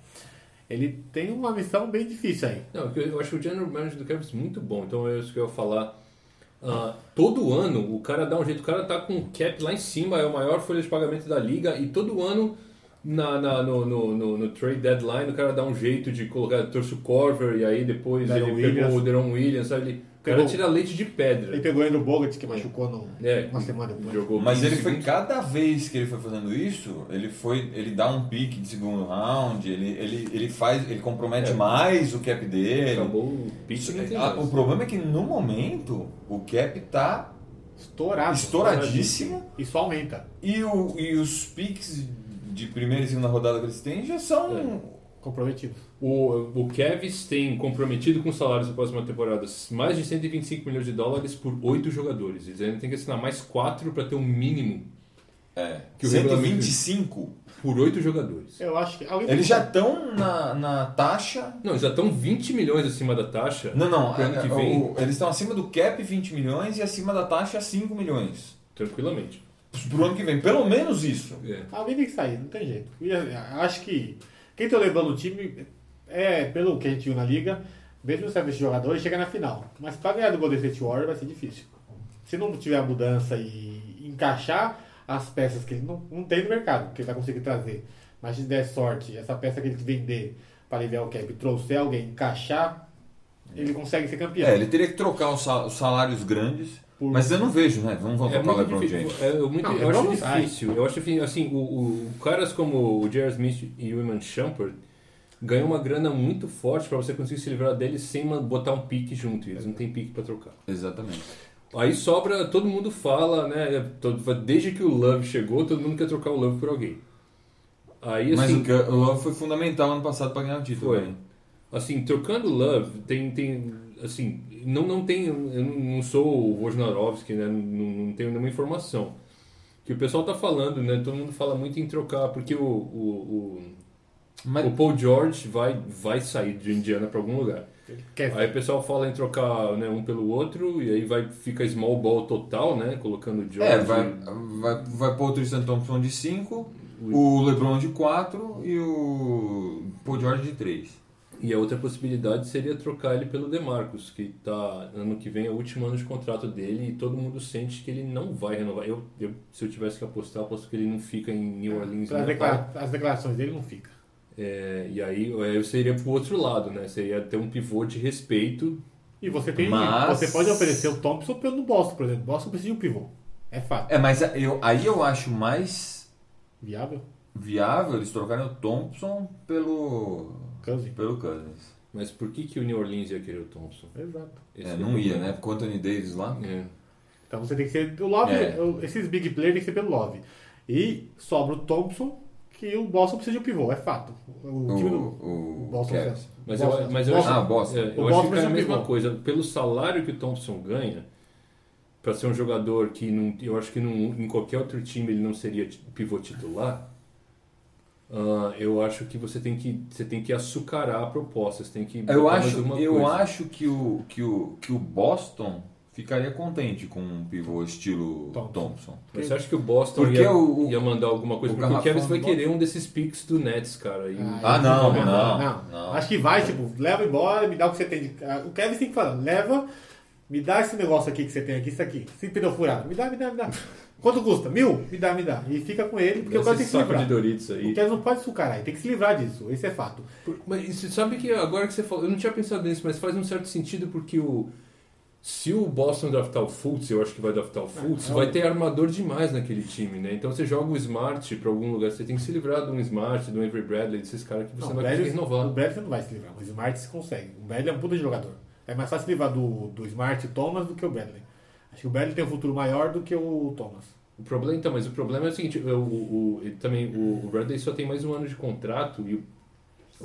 ele tem uma missão bem difícil aí. Não, eu eu acho o general manager do Cavs muito bom, então é isso que eu ia falar. Ah, todo ano o cara dá um jeito, o cara tá com o cap lá em cima, é o maior folha de pagamento da liga, e todo ano na, na- no, no, no- no trade deadline o cara dá um jeito de colocar, trouxe o Corver, e aí depois Deron ele Williams. pegou o Deron Williams, sabe? Ele, o cara tira leite de pedra. Ele pegou o Andrew Bogut, que machucou no, É, uma semana depois. jogou Mas 15 ele foi cada vez que ele foi fazendo isso, ele foi, ele dá um pique de segundo round, ele, ele, ele faz, ele compromete É. mais o cap dele. Acabou o pitch não tem Ah, o problema é que no momento o cap tá Estourado. estouradíssimo Isso aumenta. e, o, e os picks de primeira e segunda rodada que eles têm já são. Comprometido. O, o Cavs tem comprometido com salários da próxima temporada mais de 125 milhões de dólares por oito jogadores. Eles ainda têm que assinar mais quatro para ter um mínimo É, Que o regulamento- 125. por oito jogadores. Eu acho que. Alguém Eles já estão na, na taxa. Não, eles já estão 20 milhões acima da taxa. Não, não. Pro ano é, que é, vem. o- eles estão acima do cap 20 milhões e acima da taxa 5 milhões. Tranquilamente. Pro ano que vem, pelo menos isso. É. Alguém tem que sair, não tem jeito. Eu acho que quem tá levando o time é, pelo que a gente viu na liga, mesmo você esses jogadores, chega na final. Mas pra ganhar do Golden State Warriors vai ser difícil. Se não tiver a mudança e encaixar as peças que ele não, não tem no mercado, que ele vai conseguir trazer. Mas se der sorte, essa peça que ele vender para aliviar o cap, trouxer alguém encaixar, ele consegue ser campeão. É, ele teria que trocar os salários grandes. Por- Mas eu não vejo, né? Vamos voltar É para o LeBron. James. É, eu muito- Não, eu acho sai. difícil. Eu acho que, assim, o, o- caras como o J.R. Smith e o Iman Shumpert ganham uma grana muito forte para você conseguir se livrar deles sem botar um pique junto. e Eles não têm pique para trocar. Exatamente. Aí sobra, todo mundo fala, né? desde que o Love chegou, todo mundo quer trocar o Love por alguém. Aí, Mas assim, o, que- o Love foi fundamental ano passado para ganhar o título. Foi. né? assim, trocando o Love, tem, tem assim, não, não tem, eu não sou o Wojnarowski, né? Não, não tenho nenhuma informação. Que o pessoal tá falando, né? Todo mundo fala muito em trocar, porque o, o, Mas o, o Paul George vai, vai sair de Indiana para algum lugar. Quer Aí o pessoal fala em trocar né, um pelo outro, e aí vai fica small ball total, né? Colocando o George. É, vai, vai, vai pôr o Tristan Thompson de 5, o LeBron de 4 e o Paul George de 3. E a outra possibilidade seria trocar ele pelo DeMarcus, que tá ano que vem é o último ano de contrato dele e todo mundo sente que ele não vai renovar. Eu, eu se eu tivesse que apostar, aposto que ele não fica em New Orleans. as, né? declara- as declarações dele não fica. É, e aí eu seria pro outro lado, né? Seria ter um pivô de respeito. E você tem. Mas- Você pode oferecer o Thompson pelo Boston, por exemplo. Boston precisa de um pivô. É fato. É, mas eu, aí eu acho mais Viável? viável eles trocarem o Thompson pelo, Cousins. pelo Cousins. Mas por que, que o New Orleans ia querer o Thompson? Exato. Esse É, é o não ia, né? Porque o Anthony Davis lá. É. Então você tem que ser. O Love, É. o- esses big players tem que ser pelo Love. E sobra o Thompson, que o Boston precisa de um pivô, é fato. O, O, time do o Boston. Cavs. Mas Boston, eu, mas eu Boston. acho, Ah, Boston. é, O eu Boston acho que é a mesma pivô. coisa. Pelo salário que o Thompson ganha, para ser um jogador que não, eu acho que não, em qualquer outro time ele não seria pivô titular. Ah, eu acho que você tem que você tem que açucarar a proposta, você tem que Eu acho, eu coisa. acho que, o, que, o, que o Boston ficaria contente com um pivô estilo Thompson. Thompson. Você acha que o Boston ia, o- o- ia mandar alguma coisa? o Porque o Kevin vai querer um desses picks do Nets, cara. E- Ah, não, Não, não, não. Acho que vai, tipo, leva embora, me dá o que você tem. De... ah, O Kevin tem que falar, leva, me dá esse negócio aqui que você tem aqui, isso aqui. Esse pneu furado, me dá, me dá, me dá. Quanto custa? Mil? Me dá, me dá. E fica com ele, porque o cara tem Esse que se saco de livrar. Doritos O aí. Não pode sucar aí, tem que se livrar disso. Esse é fato. Mas você sabe que agora que você falou, eu não tinha pensado nisso, mas faz um certo sentido porque o Se o Boston draftar o Fultz, eu acho que vai draftar o Fultz, é vai o- ter armador demais naquele time, né? Então você joga o Smart pra algum lugar, você tem que se livrar de um Smart, do Avery Bradley, desses caras que você Não, não, o vai Bradley, conseguir o renovar. Bradley você não vai se livrar, o Smart se consegue. O Bradley é um puta de jogador. É mais fácil se livrar do, do Smart e Thomas do que o Bradley. Acho que o Bradley tem um futuro maior do que o Thomas. O problema, então, mas o problema é o seguinte, o, o, o- ele também, o, o Bradley só tem mais um ano de contrato e o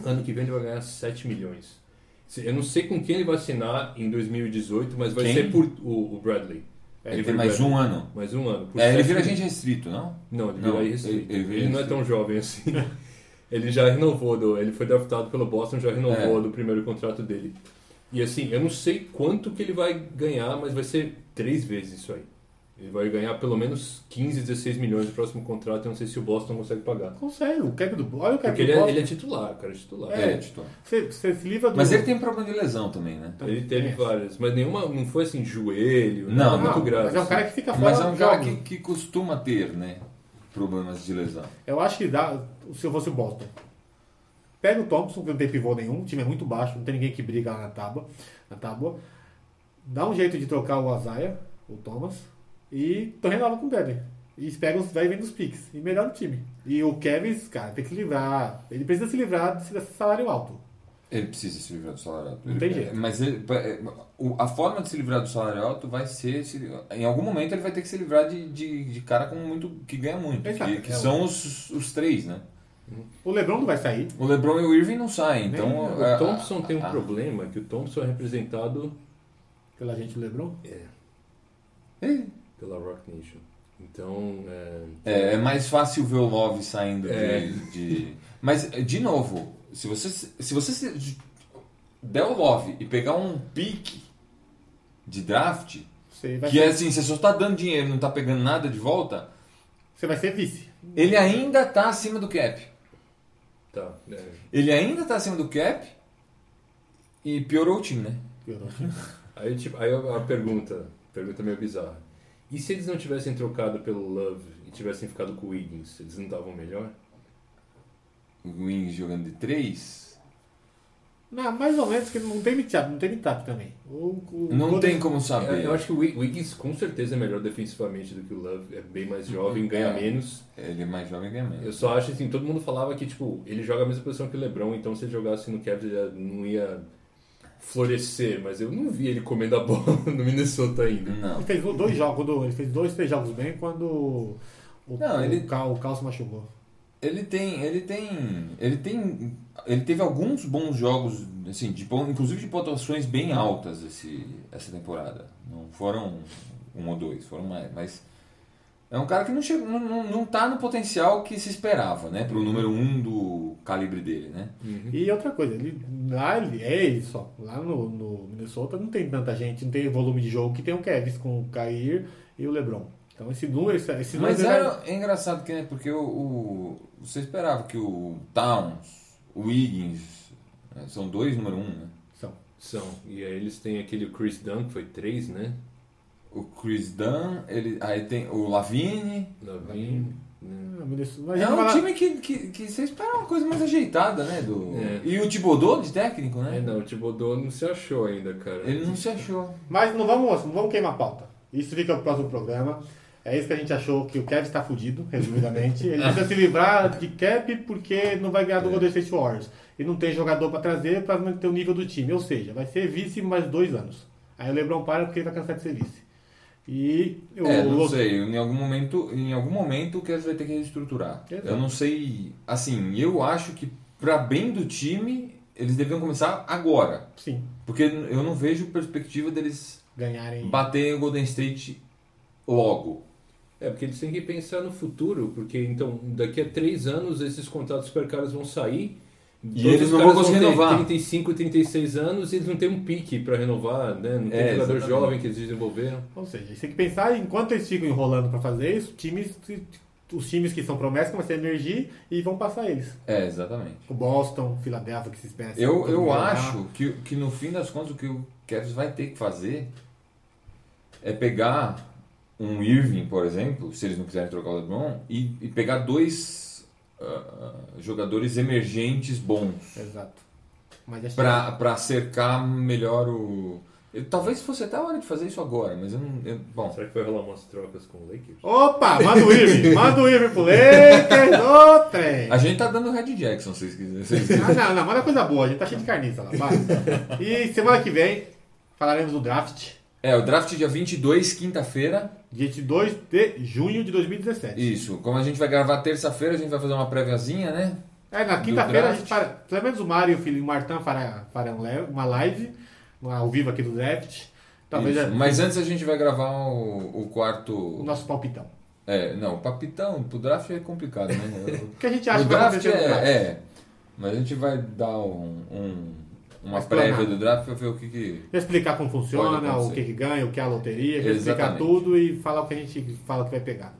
ano que vem ele vai ganhar 7 milhões. Se- Eu não sei com quem ele vai assinar em 2018, mas vai Quem? ser por o, o Bradley. Ele Avery tem mais Bradley. um ano. Mais um ano. É, ele vira agente restrito, não? Não, ele Não, vira restrito. ele- Ele, ele não é tão jovem assim. <laughs> ele já renovou, do, ele foi draftado pelo Boston, já renovou É. do primeiro contrato dele. E assim, eu não sei quanto que ele vai ganhar, mas vai ser três vezes isso aí. Ele vai ganhar pelo menos 15, 16 milhões no próximo contrato, eu não sei se o Boston consegue pagar. Consegue, o cap do Olha o cap Porque do ele é, Boston. ele é titular, cara, é titular. É, titular. Você, você se livra do. Mas ele tem problema de lesão também, né? Ele teve É. várias, mas nenhuma, não foi assim, joelho, Não, nada não, muito grave. Mas é um cara assim. que fica fora Mas é um cara que, que costuma ter, né? Problemas de lesão. Eu acho que dá, se eu fosse o Boston. Pega o Thompson, que não tem pivô nenhum, o time é muito baixo, não tem ninguém que briga lá na tábua. Na tábua. Dá um jeito de trocar o Azaia, o Thomas, e então renova com o Bradley. E pega os vai vendo os picks. E melhora o time. E o Kevin, cara, tem que se livrar. Ele precisa se livrar desse salário alto. Ele precisa se livrar do salário alto. Não Ele- tem jeito. Mas ele- é, a forma de se livrar do salário alto vai ser. se- em algum momento ele vai ter que se livrar de, de, de cara com muito, que ganha muito. Exato. Que, que É, são os, os três, né? O Lebron não vai sair. O LeBron e o Irving não saem. Então, O a- Thompson tem um a- problema, que o Thompson é representado Pela gente do Lebron. É, pela Rock Nation. Então, é, é, é mais fácil ver o Love saindo É. de, de- Mas, de novo, se você, se você se- der o Love e pegar um pique de draft, que é ser, assim, você só tá dando dinheiro e não tá pegando nada de volta, você vai ser vice. ele ainda tá acima do cap. Tá. é. Ele ainda tá acima do cap e piorou o time, né? Piorou. Aí, tipo, aí a pergunta, pergunta meio bizarra. E se eles não tivessem trocado pelo Love e tivessem ficado com o Wiggins, eles não estavam melhor? O Wings jogando de 3. Não, mais ou menos, que não tem mitap, não tem mitap também. O, o Não Golden- tem como saber. Eu acho que o Wi- Wiggins com certeza é melhor defensivamente do que o Love, é bem mais jovem, ganha É. menos. Ele é mais jovem é menos. Eu só acho assim, todo mundo falava que tipo, ele joga a mesma posição que o LeBron, então se ele jogasse no Cavs ele já não ia florescer, mas eu não vi ele comendo a bola <laughs> no Minnesota ainda. Não. Ele fez dois jogos, ele fez dois, três jogos bem quando o, Não, o, ele- Cal, o Cal se machucou. Ele tem, ele tem, ele tem, ele teve alguns bons jogos, assim, de, inclusive de pontuações bem altas esse, essa temporada. Não foram um ou dois, foram mais, mas é um cara que não chegou, não, não, tá no potencial que se esperava, né, pro número um do calibre dele, né? E outra coisa, ele, lá ele, é ele só. Lá no, no Minnesota não tem tanta gente, não tem volume de jogo que tem o Kevin com o Kair e o LeBron. Então esse número, esse, esse Mas número era, é engraçado que, né, porque o, o- você esperava que o Towns, o Wiggins, né, são dois número um, né? são. São. E aí eles têm aquele Chris Dunn, que foi três, né? O Chris Dunn, ele, aí tem o Lavine. Lavine. Ah, É um fala- time que, que, que você espera uma coisa mais ajeitada, né? Do... É. E o Thibodeau de técnico, né? É, não, o Thibodeau não se achou ainda, cara. Ele não se achou. Mas não vamos, não vamos queimar a pauta. Isso fica pro próximo programa. É isso que a gente achou que o Kevin está fudido, resumidamente. Ele precisa se livrar de cap porque não vai ganhar do Golden State Warriors. E não tem jogador para trazer para manter o nível do time. Ou seja, vai ser vice mais dois anos. Aí o LeBron para porque ele vai cansar de ser vice. E o, É, não sei. Em algum momento, em algum momento o Cavs vai ter que reestruturar. Exato. Eu não sei. Assim, eu acho que para bem do time, eles deviam começar agora. Sim, Porque eu não vejo perspectiva deles ganharem. baterem o Golden State logo. É, porque eles têm que pensar no futuro, porque então daqui a três anos esses contratos super caros vão sair. E eles não vão conseguir ter renovar. 35, 36 anos e eles não têm um pique para renovar, né? Não tem É, jogador exatamente. jovem que eles desenvolveram. Ou seja, você tem que pensar, enquanto eles ficam enrolando para fazer isso, times, os times que são promessas começam a emergir e vão passar eles. É, exatamente. O Boston, Philadelphia, que se espera. Eu, eu acho que, que no fim das contas o que o Cavs vai ter que fazer é pegar um Irving, por exemplo, se eles não quiserem trocar o LeBron, e, e pegar dois ah, jogadores emergentes bons Exato. Mas acho para cercar melhor o. Talvez fosse até a hora de fazer isso agora, mas eu não. eu- bom, Será que vai rolar umas trocas com o Lakers? Opa, manda o Irving, <laughs> manda o Irving pro Lakers, ô trem. a gente tá dando Red Jackson, se vocês quiserem. Ah, não, não, manda coisa boa, a gente tá cheio de carniça lá, vai. E semana que vem falaremos do draft, É, o draft dia 22, quinta-feira. Dia 22 de junho de 2017. Isso. Como a gente vai gravar terça-feira, a gente vai fazer uma préviazinha, né? É, na quinta-feira a gente para, pelo menos o Mário e o filho, o fará, farão uma live, ao vivo aqui do draft. Talvez já- Mas antes a gente vai gravar o, o quarto. o nosso palpitão. É, não, o papitão pro draft é complicado, né? <laughs> O que a gente acha o draft no draft? é, é. Mas a gente vai dar um, um- uma Mas prévia do draft pra ver o que que. Explicar como funciona, o que, que ganha, o que é a loteria, explicar tudo e falar o que a gente fala que vai pegar.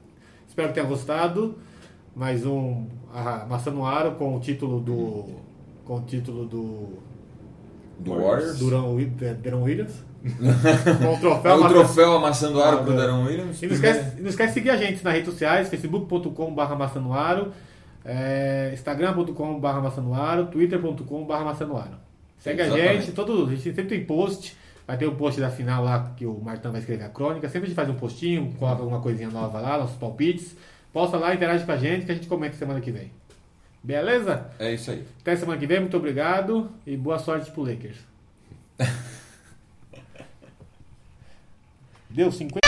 Espero que tenha gostado. Mais um Maçã no Aro com o título do. Com o título do. Do Warriors. Durão, de- Deron Williams. com o É troféu. o Maçã- troféu amassando aro pro Ah, Darren Williams. E não esquece, não esquece de seguir a gente nas redes sociais, facebook.com.br maçanuaro, é, instagram.com.br maçanuaro, twitter.com.br maçanuaro. Segue a Exatamente. gente, todo, a gente sempre tem post, vai ter o post da final lá que o Martão vai escrever a crônica, sempre a gente faz um postinho, coloca alguma coisinha nova lá, nossos palpites, posta lá, interage com a gente que a gente comenta semana que vem. Beleza? É isso aí. Até semana que vem, muito obrigado e boa sorte pro Lakers. <laughs> Deu 50.